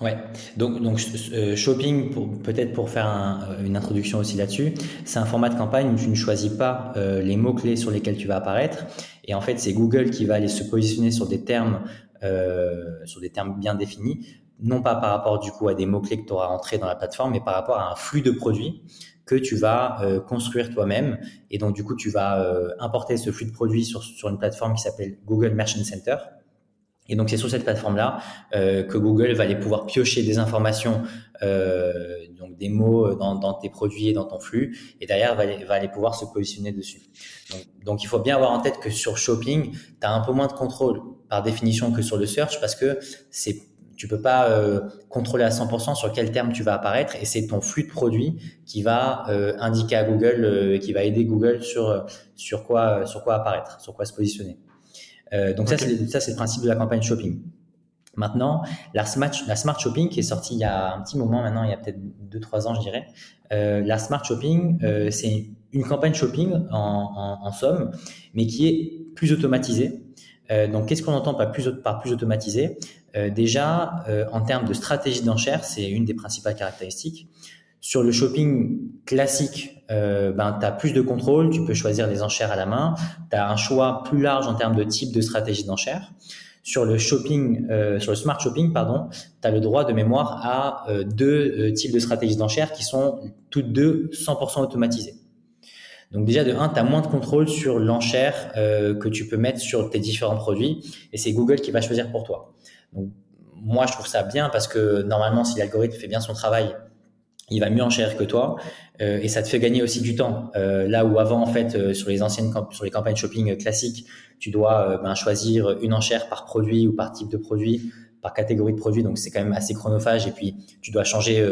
Ouais, donc, donc euh, shopping, peut-être pour faire euh, une introduction aussi là-dessus, c'est un format de campagne où tu ne choisis pas euh, les mots-clés sur lesquels tu vas apparaître. Et en fait, c'est Google qui va aller se positionner sur des termes, sur des termes bien définis non pas par rapport du coup à des mots-clés que tu auras entrés dans la plateforme, mais par rapport à un flux de produits que tu vas euh, construire toi-même. Et donc du coup, tu vas euh, importer ce flux de produits sur, sur une plateforme qui s'appelle Google Merchant Center. Et donc c'est sur cette plateforme-là euh, que Google va aller pouvoir piocher des informations, donc des mots dans, dans, tes produits et dans ton flux, et derrière va aller, va aller pouvoir se positionner dessus. Donc, donc, il faut bien avoir en tête que sur Shopping, tu as un peu moins de contrôle par définition que sur le search parce que c'est tu peux pas euh, contrôler à 100% sur quel terme tu vas apparaître et c'est ton flux de produits qui va euh, indiquer à Google euh, qui va aider Google sur sur quoi sur quoi apparaître, sur quoi se positionner. donc ça c'est ça c'est le principe de la campagne shopping. Maintenant, la smart, la smart shopping qui est sortie il y a un petit moment maintenant, il y a peut-être 2-3 ans je dirais. la smart shopping, c'est une campagne shopping en, en, en, somme, mais qui est plus automatisée. donc, qu'est-ce qu'on entend par plus, par plus automatisé euh, déjà, euh, en termes de stratégie d'enchère, c'est une des principales caractéristiques. Sur le shopping classique, euh, ben, tu as plus de contrôle, tu peux choisir les enchères à la main, tu as un choix plus large en termes de type de stratégie d'enchère. Sur le shopping, sur le smart shopping, pardon, tu as le droit de mémoire à deux types de stratégies d'enchères qui sont toutes deux 100% automatisées. Donc déjà de un, tu as moins de contrôle sur l'enchère que tu peux mettre sur tes différents produits et c'est Google qui va choisir pour toi. Donc, moi, je trouve ça bien parce que normalement, si l'algorithme fait bien son travail, il va mieux enchères que toi euh, et ça te fait gagner aussi du temps. Euh, là où avant, en fait, euh, sur les anciennes sur les campagnes shopping classiques, tu dois ben, choisir une enchère par produit ou par type de produit, par catégorie de produit. Donc, c'est quand même assez chronophage et puis tu dois changer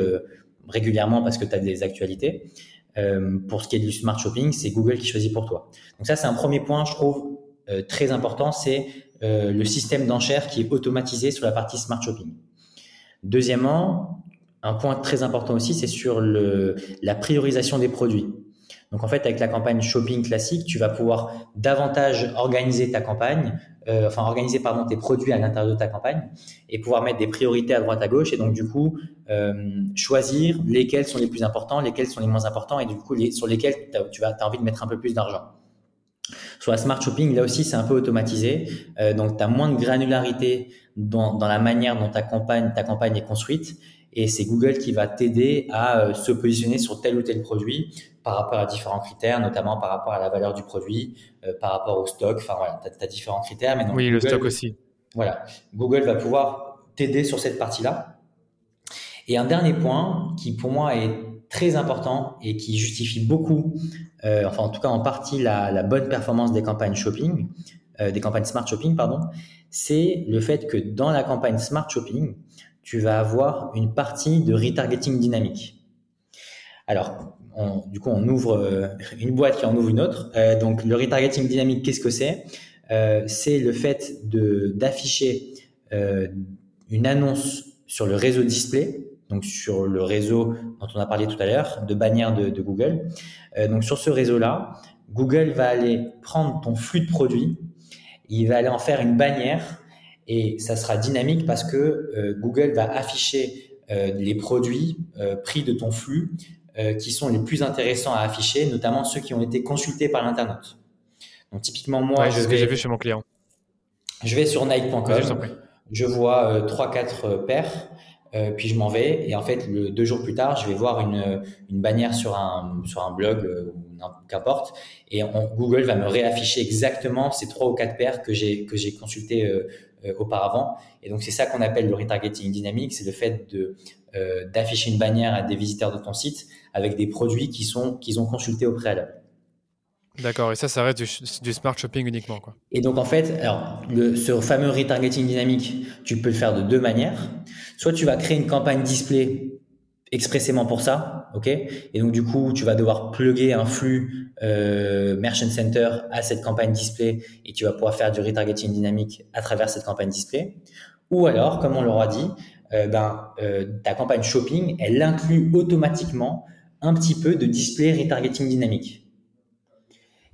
régulièrement parce que tu as des actualités. pour ce qui est du smart shopping, c'est Google qui choisit pour toi. Donc ça, c'est un premier point, je trouve, très important, c'est euh, le système d'enchères qui est automatisé sur la partie smart shopping. Deuxièmement, un point très important aussi, c'est sur la priorisation des produits. Donc en fait, avec la campagne shopping classique, tu vas pouvoir davantage organiser ta campagne, euh, enfin organiser pardon tes produits à l'intérieur de ta campagne et pouvoir mettre des priorités à droite à gauche et donc du coup euh, choisir lesquels sont les plus importants, lesquels sont les moins importants et du coup sur lesquels tu as envie de mettre un peu plus d'argent. Sur la smart shopping, là aussi, c'est un peu automatisé. Euh, donc, tu as moins de granularité dans, dans, la manière dont ta campagne, ta campagne est construite. Et c'est Google qui va t'aider à euh, se positionner sur tel ou tel produit par rapport à différents critères, notamment par rapport à la valeur du produit, euh, par rapport au stock. Enfin voilà, tu as, différents critères. Mais oui, le stock aussi. Voilà, Google va pouvoir t'aider sur cette partie-là. Et un dernier point qui pour moi est très important et qui justifie beaucoup, euh, enfin en tout cas en partie la, bonne performance des campagnes shopping, euh, des campagnes smart shopping, pardon, c'est le fait que dans la campagne smart shopping, tu vas avoir une partie de retargeting dynamique. Alors, du coup, on ouvre euh, une boîte qui en ouvre une autre. Donc, le retargeting dynamique, qu'est-ce que c'est? C'est le fait d'afficher une annonce sur le réseau display donc sur le réseau dont on a parlé tout à l'heure, de bannières de, de Google. Euh, donc sur ce réseau-là, Google va aller prendre ton flux de produits, il va aller en faire une bannière et ça sera dynamique parce que euh, Google va afficher euh, les produits pris de ton flux qui sont les plus intéressants à afficher, notamment ceux qui ont été consultés par l'internaute. Donc typiquement moi, ouais, je vais, j'ai vu chez mon client. Je vais sur Nike.com, je vois trois quatre paires euh, puis je m'en vais et en fait le, deux jours plus tard je vais voir une, une bannière sur un sur un blog euh, qu'importe. Et on, Google va me réafficher exactement ces trois ou quatre paires que j'ai que j'ai consulté euh, euh, auparavant. Et donc c'est ça qu'on appelle le retargeting dynamique. C'est le fait de euh, d'afficher une bannière à des visiteurs de ton site avec des produits qui sont qu'ils ont consultés au préalable D'accord, et ça, ça reste du, smart shopping uniquement. Quoi. Et donc, en fait, alors, le, ce fameux retargeting dynamique, tu peux le faire de deux manières. Soit tu vas créer une campagne display expressément pour ça, ok? Et donc, du coup, tu vas devoir plugger un flux euh, Merchant Center à cette campagne display et tu vas pouvoir faire du retargeting dynamique à travers cette campagne display. Ou alors, comme on l'aura dit, euh, ben, euh, ta campagne shopping, elle inclut automatiquement un petit peu de display retargeting dynamique.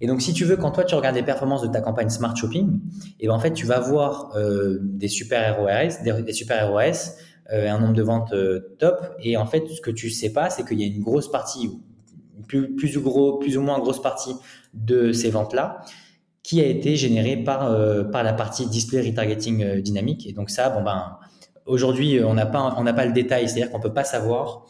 Et donc, si tu veux, quand toi, tu regardes les performances de ta campagne Smart Shopping, et eh ben, en fait, tu vas voir euh, des super ROAS, des, des super ROS, euh, un nombre de ventes euh, top. Et en fait, ce que tu sais pas, c'est qu'il y a une grosse partie, plus, plus, ou gros, plus ou moins grosse partie de ces ventes-là, qui a été générée par, euh, par la partie display retargeting euh, dynamique. Et donc ça, bon ben, aujourd'hui, on n'a pas, on n'a pas le détail, c'est-à-dire qu'on peut pas savoir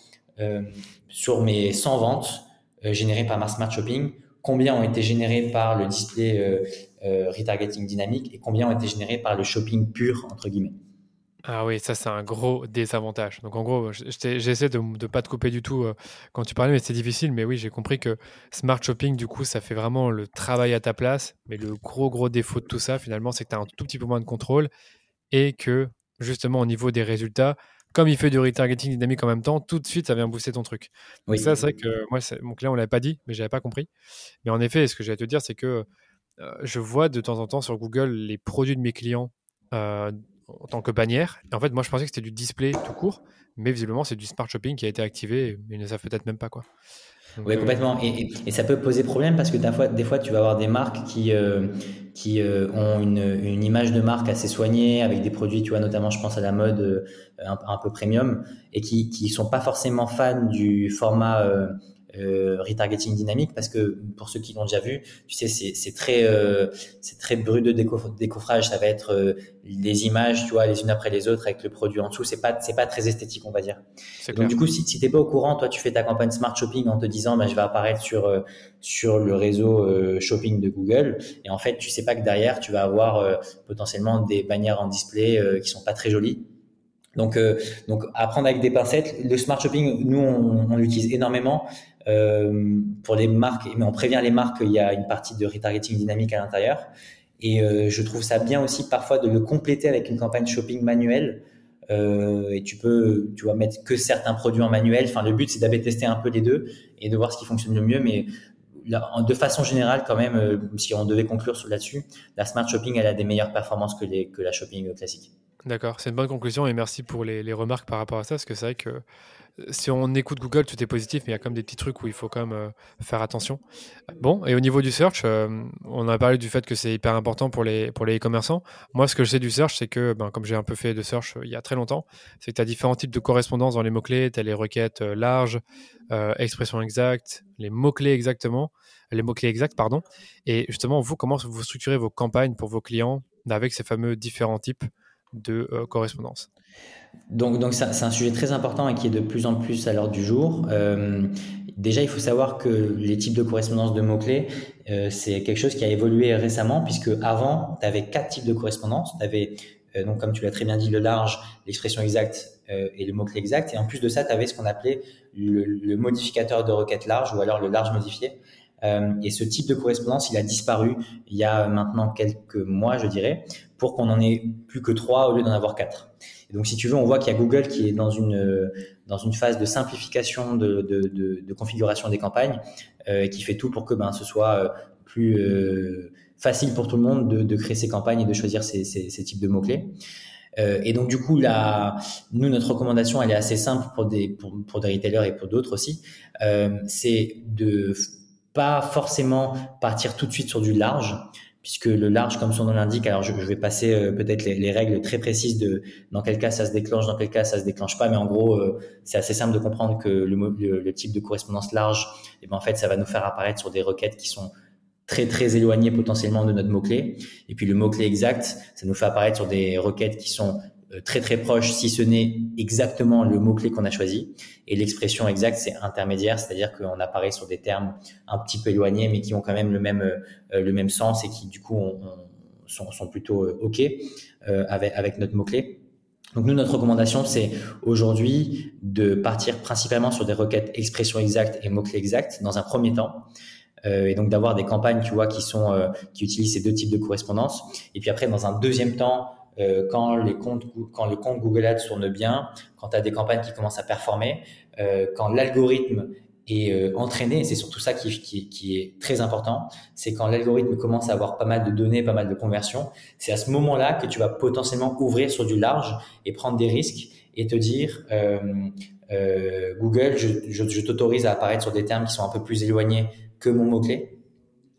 sur mes 100 ventes générées par ma Smart Shopping combien ont été générés par le display euh, euh, retargeting dynamique et combien ont été générés par le shopping pur, entre guillemets. Ah oui, ça c'est un gros désavantage. Donc en gros, j'essaie de ne pas te couper du tout euh, quand tu parlais, mais c'est difficile. Mais oui, j'ai compris que Smart Shopping, du coup, ça fait vraiment le travail à ta place. Mais le gros, gros défaut de tout ça, finalement, c'est que tu as un tout petit peu moins de contrôle et que justement au niveau des résultats, comme il fait du retargeting dynamique en même temps, tout de suite, ça vient booster ton truc. Oui. ça, c'est vrai que moi, mon client, on l'avait pas dit, mais j'avais pas compris. Mais en effet, ce que j'allais te dire, c'est que euh, je vois de temps en temps sur Google les produits de mes clients euh, en tant que bannière. Et en fait, moi, je pensais que c'était du display tout court, mais visiblement, c'est du smart shopping qui a été activé, mais ils ne savent peut-être même pas quoi. Donc, oui, complètement. Et, et, et, ça peut poser problème parce que des fois, des fois tu vas avoir des marques qui, euh, qui euh, ont une, image de marque assez soignée avec des produits, tu vois, notamment, je pense à la mode euh, un, peu premium et qui, qui sont pas forcément fans du format euh, retargeting dynamique parce que pour ceux qui l'ont déjà vu, tu sais, c'est très, euh, c'est très brut de décoffrage. Ça va être euh, les images, tu vois, les unes après les autres avec le produit en dessous. C'est pas, c'est pas très esthétique, on va dire. Donc du coup, si, si t'es pas au courant, toi, tu fais ta campagne smart shopping en te disant, bah, je vais apparaître sur euh, sur le réseau euh, shopping de Google, et en fait, tu sais pas que derrière, tu vas avoir euh, potentiellement des bannières en display qui sont pas très jolies. Donc, euh, donc apprendre avec des pincettes. Le smart shopping, nous, on, on l'utilise énormément euh, pour les marques, mais on prévient les marques qu'il y a une partie de retargeting dynamique à l'intérieur. Et euh, je trouve ça bien aussi parfois de le compléter avec une campagne shopping manuelle. Euh, et tu peux, tu vas mettre que certains produits en manuel. Enfin, le but c'est d'aller tester un peu les deux et de voir ce qui fonctionne le mieux. Mais de façon générale, quand même, si on devait conclure là-dessus, la smart shopping elle a des meilleures performances que la shopping classique. D'accord, c'est une bonne conclusion et merci pour les, les remarques par rapport à ça, parce que c'est vrai que si on écoute Google, tout est positif, mais il y a quand même des petits trucs où il faut quand même euh, faire attention. Bon, et au niveau du search, euh, on a parlé du fait que c'est hyper important pour les pour les e-commerçants. Moi, ce que je sais du search, c'est que, ben, comme j'ai un peu fait de search euh, il y a très longtemps, c'est que tu as différents types de correspondances dans les mots-clés. Tu as les requêtes larges, expression exacte, les mots-clés exactement, les mots-clés exacts, pardon. Et justement, vous, comment vous structurez vos campagnes pour vos clients avec ces fameux différents types de correspondance donc, donc c'est un sujet très important et qui est de plus en plus à l'ordre du jour. Euh, déjà, il faut savoir que les types de correspondance de mots-clés, euh, c'est quelque chose qui a évolué récemment, puisque avant, tu avais quatre types de correspondance. Tu avais, euh, comme tu l'as très bien dit, le large, l'expression exacte et le mot-clé exact. Et en plus de ça, tu avais ce qu'on appelait le, modificateur de requête large ou alors le large modifié. Et ce type de correspondance, il a disparu il y a maintenant quelques mois, je dirais, pour qu'on en ait plus que trois au lieu d'en avoir quatre donc, si tu veux, on voit qu'il y a Google qui est dans une, dans une phase de simplification de, de, de, configuration des campagnes euh, et qui fait tout pour que ben, ce soit euh, plus euh, facile pour tout le monde de, de, créer ces campagnes et de choisir ces, ces, ces types de mots-clés. Euh, et donc, du coup, là, nous, notre recommandation, elle est assez simple pour des, pour, pour des retailers et pour d'autres aussi. Euh, c'est de pas forcément partir tout de suite sur du large puisque le large, comme son nom l'indique, alors je, vais passer euh, peut-être les, règles très précises de dans quel cas ça se déclenche, dans quel cas ça se déclenche pas, mais en gros, euh, c'est assez simple de comprendre que le, type de correspondance large, et eh ben en fait, ça va nous faire apparaître sur des requêtes qui sont très très éloignées potentiellement de notre mot clé, et puis le mot clé exact, ça nous fait apparaître sur des requêtes qui sont très très proche, si ce n'est exactement le mot-clé qu'on a choisi. Et l'expression exacte, c'est intermédiaire, c'est-à-dire qu'on apparaît sur des termes un petit peu éloignés, mais qui ont quand même le même, euh, le même sens et qui du coup sont, sont, plutôt euh, OK avec, avec notre mot-clé. Donc nous, notre recommandation, c'est aujourd'hui de partir principalement sur des requêtes expression exacte et mots-clés exacts dans un premier temps. et donc d'avoir des campagnes, tu vois, qui sont qui utilisent ces deux types de correspondance. Et puis après, dans un deuxième temps, euh, quand les comptes, quand le compte Google Ads tourne bien, quand tu as des campagnes qui commencent à performer, euh, quand l'algorithme est euh, entraîné, c'est surtout ça qui, qui, qui est très important, c'est quand l'algorithme commence à avoir pas mal de données, pas mal de conversions, c'est à ce moment-là que tu vas potentiellement ouvrir sur du large et prendre des risques et te dire euh, euh, Google, je, je t'autorise à apparaître sur des termes qui sont un peu plus éloignés que mon mot-clé.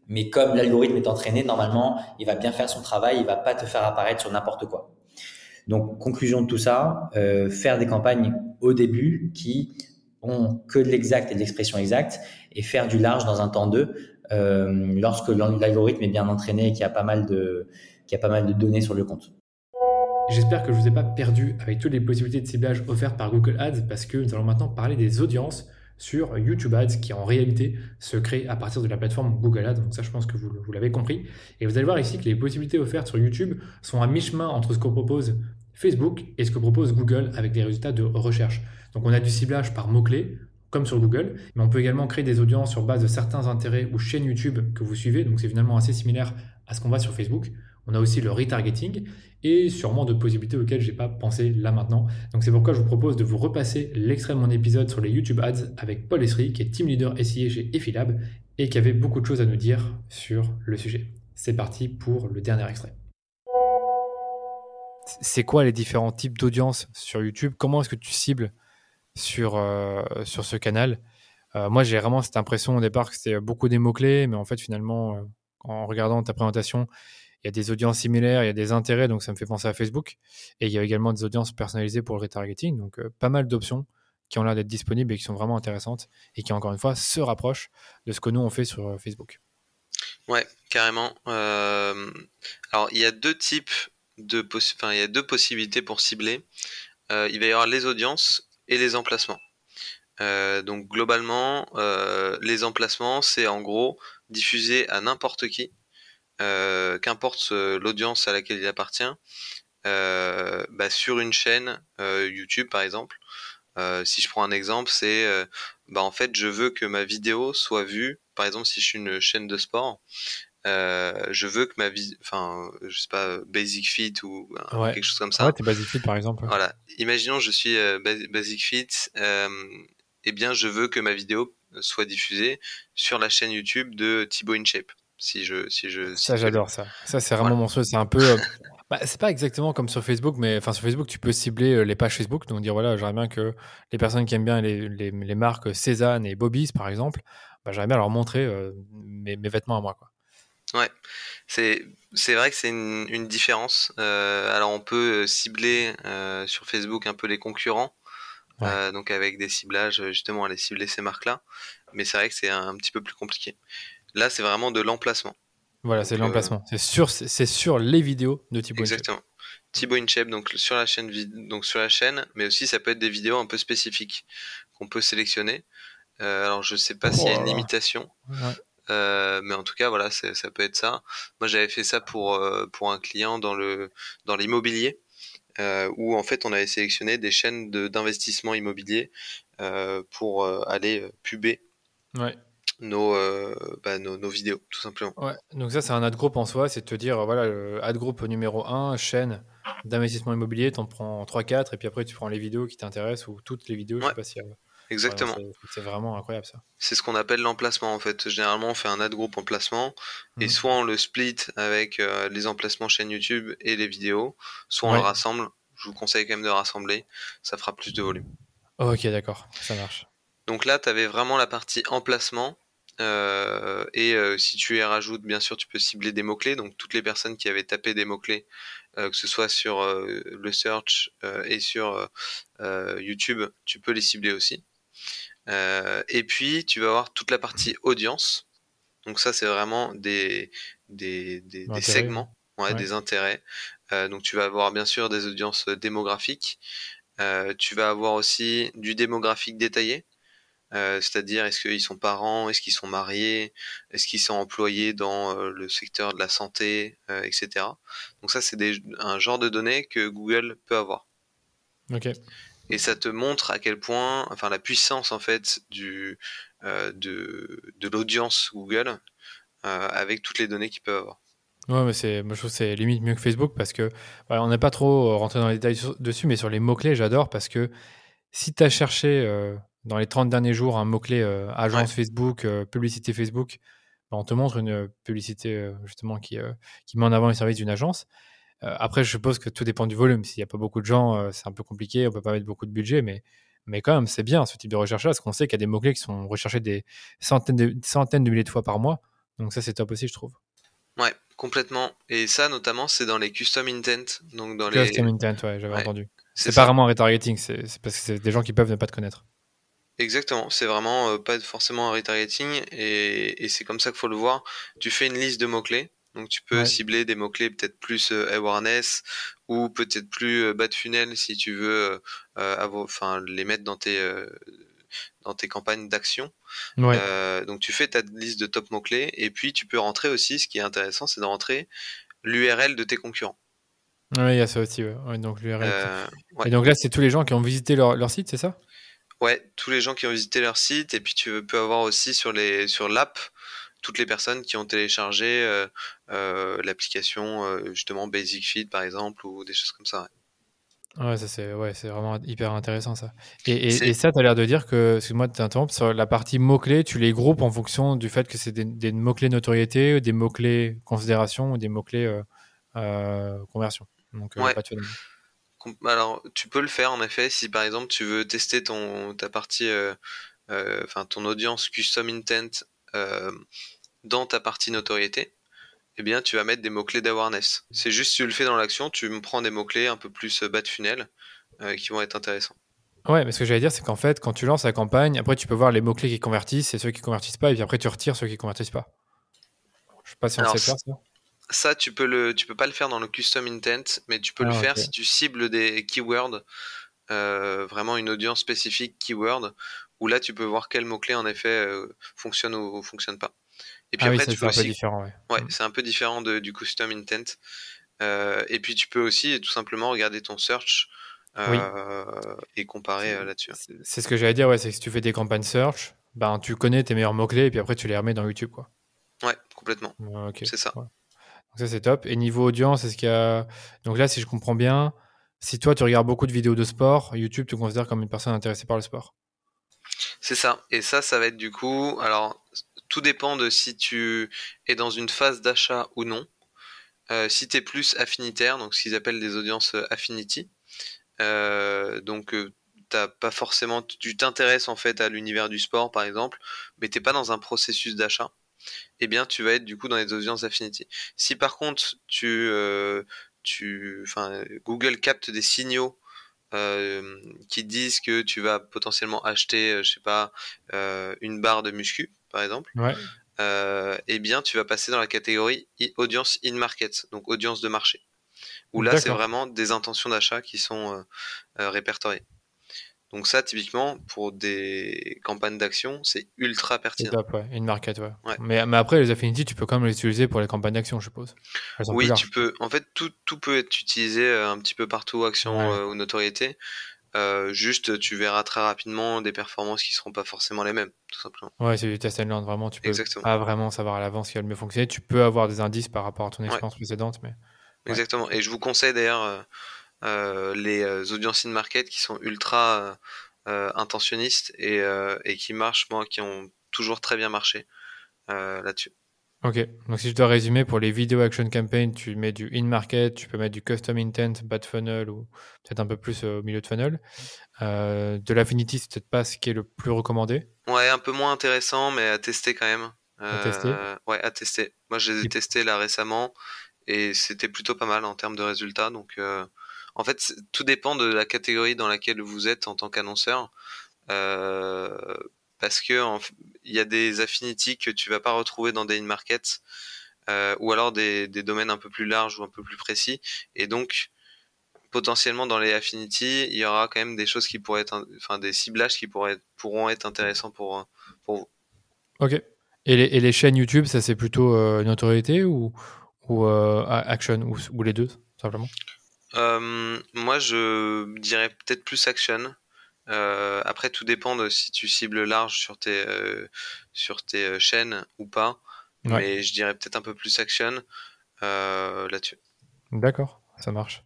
Mais comme l'algorithme est entraîné, normalement, il va bien faire son travail, il va pas te faire apparaître sur n'importe quoi. Donc, conclusion de tout ça, euh, faire des campagnes au début qui ont que de l'exact et de l'expression exacte et faire du large dans un temps 2 euh, lorsque l'algorithme est bien entraîné et qu'il y pas mal de, qu'il y a pas mal de données sur le compte. J'espère que je ne vous ai pas perdu avec toutes les possibilités de ciblage offertes par Google Ads parce que nous allons maintenant parler des audiences sur YouTube Ads qui en réalité se crée à partir de la plateforme Google Ads. Donc ça, je pense que vous, vous l'avez compris. Et vous allez voir ici que les possibilités offertes sur YouTube sont à mi-chemin entre ce que propose Facebook et ce que propose Google avec des résultats de recherche. Donc on a du ciblage par mots-clés, comme sur Google, mais on peut également créer des audiences sur base de certains intérêts ou chaînes YouTube que vous suivez. Donc c'est finalement assez similaire à ce qu'on voit sur Facebook. On a aussi le retargeting et sûrement de possibilités auxquelles je n'ai pas pensé là maintenant. Donc c'est pourquoi je vous propose de vous repasser l'extrait de mon épisode sur les YouTube Ads avec Paul Esri, qui est team leader SIA chez Efilab et qui avait beaucoup de choses à nous dire sur le sujet. C'est parti pour le dernier extrait. C'est quoi les différents types d'audience sur YouTube? Comment est-ce que tu cibles sur, euh, sur ce canal? Euh, Moi, j'ai vraiment cette impression au départ que c'était beaucoup des mots-clés, mais en fait, finalement, euh, en regardant ta présentation, il y a des audiences similaires, il y a des intérêts, donc ça me fait penser à Facebook. Et il y a également des audiences personnalisées pour le retargeting, donc euh, pas mal d'options qui ont l'air d'être disponibles et qui sont vraiment intéressantes et qui, encore une fois, se rapprochent de ce que nous on fait sur euh, Facebook. Ouais, carrément. Euh, alors, il y a deux types de enfin, il y a deux possibilités pour cibler. il va y avoir les audiences et les emplacements. donc globalement, les emplacements, c'est en gros diffuser à n'importe qui qu'importe l'audience à laquelle il appartient, euh, bah, sur une chaîne euh, YouTube par exemple. si je prends un exemple, c'est bah, en fait je veux que ma vidéo soit vue, par exemple si je suis une chaîne de sport, je veux que ma vie, enfin, je sais pas, Basic Fit ou quelque chose comme ça. Ouais, t'es Basic Fit par exemple. Voilà. Imaginons je suis Basic Fit, eh bien je veux que ma vidéo soit diffusée sur la chaîne YouTube de Thibaut InShape si je si je ça j'adore ça ça c'est vraiment mon souhait c'est un peu euh, bah, c'est pas exactement comme sur Facebook, mais enfin sur Facebook, tu peux cibler euh, les pages Facebook. Donc dire voilà, j'aimerais bien que les personnes qui aiment bien les, les, les marques Cézanne et Bobby's, par exemple, bah, j'aimerais bien leur montrer euh, mes, mes, vêtements à moi. Quoi. Ouais, c'est, c'est vrai que c'est une, une différence. Euh, alors on peut cibler euh, sur Facebook un peu les concurrents, ouais. euh, donc avec des ciblages justement aller cibler ces marques-là. Mais c'est vrai que c'est un, un, petit peu plus compliqué. Là, c'est vraiment de l'emplacement. Voilà, c'est l'emplacement. Euh... C'est sur, c'est sur les vidéos de Thibaut Exactement. Thibaut Inchep, donc sur la chaîne, donc sur la chaîne, mais aussi ça peut être des vidéos un peu spécifiques qu'on peut sélectionner. Euh, alors je sais pas oh s'il y a une limitation, ouais. euh, mais en tout cas voilà, ça peut être ça. Moi j'avais fait ça pour pour un client dans le dans l'immobilier. Où en fait on avait sélectionné des chaînes d'investissement immobilier pour aller puber ouais nos, euh, bah, nos, nos, vidéos, tout simplement. Ouais, donc ça, c'est un ad group en soi, c'est de te dire, voilà, le ad group numéro 1, chaîne d'investissement immobilier, t'en prends 3-4, et puis après, tu prends les vidéos qui t'intéressent, ou toutes les vidéos, ouais. je sais pas si... Exactement. Voilà, c'est vraiment incroyable ça. C'est ce qu'on appelle l'emplacement en fait. Généralement, on fait un ad group emplacement mmh. et soit on le split avec euh, les emplacements chaîne YouTube et les vidéos, soit on ouais. le rassemble. Je vous conseille quand même de rassembler, ça fera plus de volume. Oh, ok, d'accord, ça marche. Donc là, tu avais vraiment la partie emplacement euh, et euh, si tu y rajoutes, bien sûr, tu peux cibler des mots-clés. Donc toutes les personnes qui avaient tapé des mots-clés, euh, que ce soit sur le search et sur YouTube, tu peux les cibler aussi. et puis tu vas avoir toute la partie audience. Donc ça, c'est vraiment des, des, des, des segments, ouais, ouais. des intérêts. donc tu vas avoir bien sûr des audiences démographiques. tu vas avoir aussi du démographique détaillé. Euh, c'est-à-dire est-ce qu'ils sont parents, est-ce qu'ils sont mariés, est-ce qu'ils sont employés dans euh, le secteur de la santé, euh, etc. Donc ça, c'est un genre de données que Google peut avoir. Et ça te montre à quel point, enfin la puissance en fait du de, de l'audience Google avec toutes les données qu'ils peuvent avoir. Ouais, mais c'est, moi je trouve que c'est limite mieux que Facebook parce que voilà, on n'est pas trop rentré dans les détails dessus, mais sur les mots clés, j'adore parce que si tu as cherché dans les 30 derniers jours un mot-clé euh, agence ouais. Facebook, euh, publicité Facebook, bah, on te montre une publicité euh, justement qui, qui met en avant les services d'une agence. après, je suppose que tout dépend du volume. S'il n'y a pas beaucoup de gens, c'est un peu compliqué, on peut pas mettre beaucoup de budget, mais, mais quand même, c'est bien ce type de recherche-là, parce qu'on sait qu'il y a des mots-clés qui sont recherchés des centaines de, centaines de milliers de fois par mois. Donc ça, c'est top aussi, je trouve. Ouais, complètement. Et ça, notamment, c'est dans les custom intent. Donc dans custom les... intent, ouais, j'avais ouais, entendu. C'est pas vraiment un retargeting, c'est parce que c'est des gens qui peuvent ne pas te connaître. Exactement, c'est vraiment euh, pas forcément un retargeting et, et c'est comme ça qu'il faut le voir. Tu fais une liste de mots-clés, donc tu peux ouais. cibler des mots-clés peut-être plus euh, awareness ou peut-être plus euh, bas de funnel si tu veux euh, enfin, les mettre dans tes, dans tes campagnes d'action. Ouais. Donc tu fais ta liste de top mots-clés et puis tu peux rentrer aussi, ce qui est intéressant, c'est de rentrer l'URL de tes concurrents. Oui, il y a ça aussi, ouais donc l'URL. Et donc là, c'est tous les gens qui ont visité leur, leur site, c'est ça? Ouais, tous les gens qui ont visité leur site et puis tu peux avoir aussi sur les sur l'app toutes les personnes qui ont téléchargé euh, euh, l'application euh, justement Basic Fit par exemple ou des choses comme ça. Ouais, ouais ça c'est ouais, c'est vraiment hyper intéressant ça. Et, et, et ça, tu as l'air de dire que, excuse-moi de t'interrompre, sur la partie mots-clés, tu les groupes en fonction du fait que c'est des, des mots-clés notoriété, des mots-clés considération ou des mots-clés conversion. Donc, ouais. pas alors, tu peux le faire en effet si par exemple tu veux tester ton ta partie, euh, euh, enfin ton audience custom intent euh, dans ta partie notoriété. Eh bien, tu vas mettre des mots clés d'awareness. C'est juste si tu le fais dans l'action, tu me prends des mots clés un peu plus bas de funnel qui vont être intéressants. Ouais, mais ce que j'allais dire, c'est qu'en fait, quand tu lances la campagne, après tu peux voir les mots clés qui convertissent et ceux qui convertissent pas, et puis après tu retires ceux qui convertissent pas. Je sais pas si on Alors, sait faire ça ça tu peux le tu peux pas le faire dans le custom intent mais tu peux ah, le faire okay. si tu cibles des keywords euh, vraiment une audience spécifique keyword où là tu peux voir quel mot clé en effet euh, fonctionne ou, ou, fonctionne pas et puis ah après oui, tu peux aussi... un peu différent ouais, ouais mmh. c'est un peu différent de, du custom intent euh, et puis tu peux aussi tout simplement regarder ton search oui. et comparer là-dessus c'est ce que j'allais dire ouais c'est que si tu fais des campagnes search ben tu connais tes meilleurs mots clés et puis après tu les remets dans YouTube quoi ouais complètement okay. c'est ça ouais. Donc ça, c'est top. Et niveau audience, est-ce qu'il y a. Donc là, si je comprends bien, si toi, tu regardes beaucoup de vidéos de sport, YouTube te considère comme une personne intéressée par le sport? C'est ça. Et ça, ça va être du coup. Alors, tout dépend de si tu es dans une phase d'achat ou non. si tu es plus affinitaire, donc ce qu'ils appellent des audiences affinity, donc t'as pas forcément, tu t'intéresses en fait à l'univers du sport par exemple, mais t'es pas dans un processus d'achat, eh bien tu vas être du coup dans les audiences affinity. Si par contre tu, euh, tu, enfin Google capte des signaux euh, qui disent que tu vas potentiellement acheter, euh, je sais pas, une barre de muscu par exemple, ouais. eh bien tu vas passer dans la catégorie audience in market, donc audience de marché. Où là, c'est vraiment des intentions d'achat qui sont répertoriées. Donc ça, typiquement, pour des campagnes d'action, c'est ultra pertinent. Top, ouais. Une market, ouais. Mais, mais, après, les Affinity, tu peux quand même les utiliser pour les campagnes d'action, je suppose. Oui, tu peux. En fait, tout, tout, peut être utilisé euh, un petit peu partout, action euh, ou notoriété. Euh, juste, tu verras très rapidement des performances qui seront pas forcément les mêmes, tout simplement. Ouais, c'est du test and learn, vraiment. Tu peux pas vraiment savoir à l'avance ce qui va le mieux fonctionner. Tu peux avoir des indices par rapport à ton expérience précédente, mais. Exactement. Et je vous conseille d'ailleurs les euh, audiences in market qui sont ultra euh, intentionnistes et, et, qui marchent, moi, qui ont toujours très bien marché là-dessus. Ok, donc si je dois résumer, pour les vidéo action campaign, tu mets du in-market, tu peux mettre du custom intent, bad funnel ou peut-être un peu plus au milieu de funnel. de l'affinity, c'est peut-être pas ce qui est le plus recommandé. Ouais, un peu moins intéressant, mais à tester quand même. à tester Ouais, à tester. Moi, je les ai testés là récemment et c'était plutôt pas mal en termes de résultats. Donc, en fait, tout dépend de la catégorie dans laquelle vous êtes en tant qu'annonceur. Euh, parce que il y a des affinities que tu vas pas retrouver dans des in-market euh, ou alors des, domaines un peu plus larges ou un peu plus précis. Et donc, potentiellement dans les affinities, il y aura quand même des choses qui pourraient être, enfin des ciblages qui pourraient, pourront être intéressants pour, vous. Ok. Et les, chaînes YouTube, ça c'est plutôt euh, notoriété ou, ou action ou, les deux simplement? euh, moi, je dirais peut-être plus action. Euh, après, tout dépend de si tu cibles large sur tes, euh, sur tes chaînes ou pas. Mais je dirais peut-être un peu plus action là-dessus. D'accord, ça marche.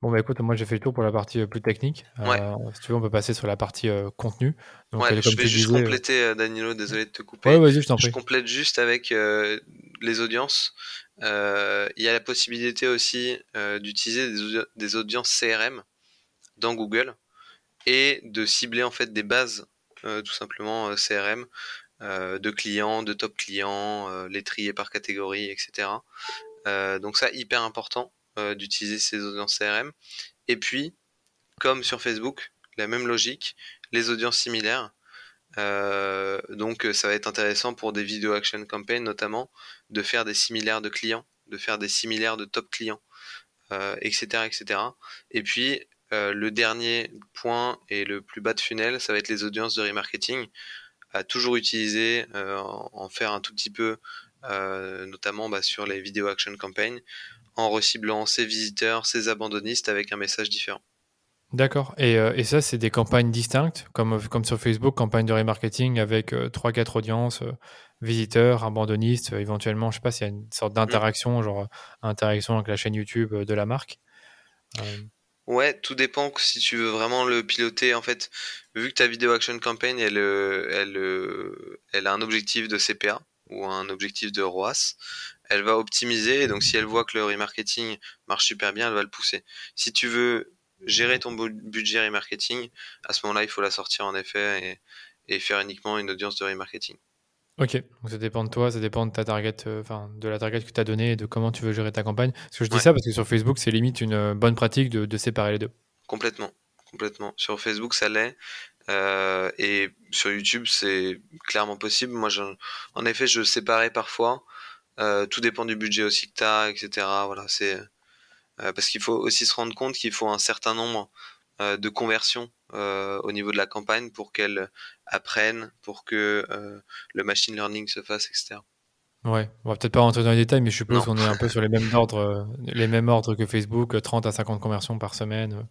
Bon, bah écoute, moi j'ai fait le tour pour la partie plus technique. si tu veux, on peut passer sur la partie contenu. Donc, je vais juste compléter, Danilo, désolé de te couper. Ouais, vas-y, je t'en prie. Je complète juste avec les audiences. Euh, il y a la possibilité aussi euh, d'utiliser des, audiences CRM dans Google et de cibler en fait des bases euh, tout simplement CRM de clients, de top clients, les trier par catégorie, etc. donc ça hyper important d'utiliser ces audiences CRM. Et puis comme sur Facebook, la même logique, les audiences similaires. donc ça va être intéressant pour des vidéo action campaign notamment de faire des similaires de clients, de faire des similaires de top clients, etc., euh, etc. Et puis, euh, le dernier point et le plus bas de funnel, ça va être les audiences de remarketing. À toujours utiliser, euh, en faire un tout petit peu, notamment bah, sur les vidéo action campaign, en reciblant ses visiteurs, ses abandonnistes avec un message différent. D'accord. Et, et, ça, c'est des campagnes distinctes, comme, comme sur Facebook, campagne de remarketing avec 3-4 audiences, visiteurs, abandonnistes, euh, éventuellement, je sais pas s'il y a une sorte d'interaction, genre euh, interaction avec la chaîne YouTube euh, de la marque. Ouais, tout dépend si tu veux vraiment le piloter. En fait, vu que ta vidéo action campaign, elle, elle, elle a un objectif de CPA ou un objectif de ROAS, elle va optimiser. Et donc, si elle voit que le remarketing marche super bien, elle va le pousser. Si tu veux gérer ton budget remarketing, à ce moment-là, il faut la sortir en effet et, et faire uniquement une audience de remarketing. Ok, donc ça dépend de toi, ça dépend de ta target, euh, de la target que tu as donnée et de comment tu veux gérer ta campagne. Parce que je dis ça parce que sur Facebook, c'est limite une euh, bonne pratique de, séparer les deux. Complètement, complètement. Sur Facebook, ça l'est. Euh, et sur YouTube, c'est clairement possible. Moi, en effet, je séparais parfois. Tout dépend du budget aussi que tu as, etc. Voilà, c'est parce qu'il faut aussi se rendre compte qu'il faut un certain nombre de conversions au niveau de la campagne pour qu'elle apprennent, pour que euh, le machine learning se fasse, etc. Ouais, on va peut-être pas rentrer dans les détails, mais je suppose qu'on est un peu sur les mêmes ordres, euh, les mêmes ordres que Facebook, 30 à 50 conversions par semaine.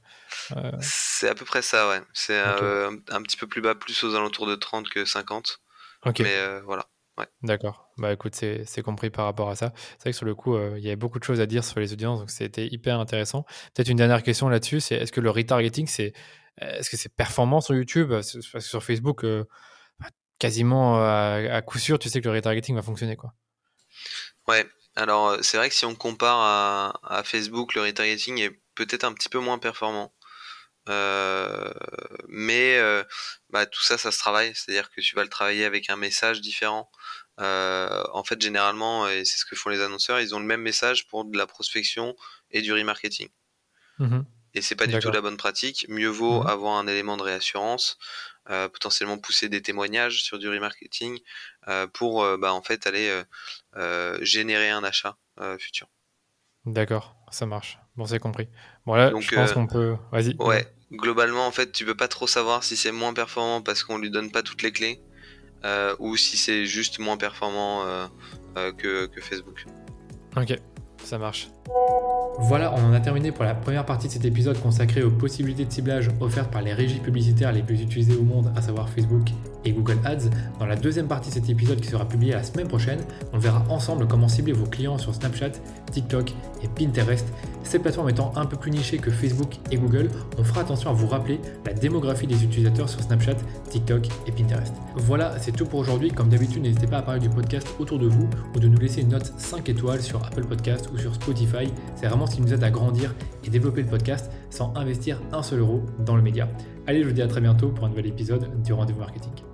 Euh. C'est à peu près ça, ouais. C'est un petit peu plus bas, plus aux alentours de 30 que 50. Ok. Mais voilà. Ouais. D'accord. Bah écoute, c'est compris par rapport à ça. C'est vrai que sur le coup, il y avait beaucoup de choses à dire sur les audiences, donc c'était hyper intéressant. Peut-être une dernière question là-dessus, c'est est-ce que le retargeting, c'est est-ce que c'est performant sur YouTube? Parce que sur Facebook, euh, bah, quasiment à, coup sûr, tu sais que le retargeting va fonctionner. Quoi. Ouais. Alors, euh, c'est vrai que si on compare à, Facebook, le retargeting est peut-être un petit peu moins performant. Euh, mais euh, bah, tout ça, ça se travaille. C'est-à-dire que tu vas le travailler avec un message différent. en fait, généralement, et c'est ce que font les annonceurs, ils ont le même message pour de la prospection et du remarketing. Mmh et c'est pas du tout la bonne pratique. Mieux vaut mmh avoir un élément de réassurance, potentiellement pousser des témoignages sur du remarketing pour bah, en fait aller générer un achat futur. D'accord, ça marche. Bon, c'est compris. Bon là, je pense qu'on peut. Vas-y. Ouais. Globalement, en fait, tu peux pas trop savoir si c'est moins performant parce qu'on lui donne pas toutes les clés ou si c'est juste moins performant que, que Facebook. Ok, ça marche. Voilà, on en a terminé pour la première partie de cet épisode consacré aux possibilités de ciblage offertes par les régies publicitaires les plus utilisées au monde, à savoir Facebook et Google Ads. Dans la deuxième partie de cet épisode qui sera publié la semaine prochaine, on verra ensemble comment cibler vos clients sur Snapchat, TikTok et Pinterest. Ces plateformes étant un peu plus nichées que Facebook et Google, on fera attention à vous rappeler la démographie des utilisateurs sur Snapchat, TikTok et Pinterest. Voilà, c'est tout pour aujourd'hui. Comme d'habitude, n'hésitez pas à parler du podcast autour de vous ou de nous laisser une note 5 étoiles sur Apple Podcast ou sur C'est vraiment ce qui nous aide à grandir et développer le podcast sans investir un seul euro dans le média. Allez, je vous dis à très bientôt pour un nouvel épisode du Rendez-vous Marketing.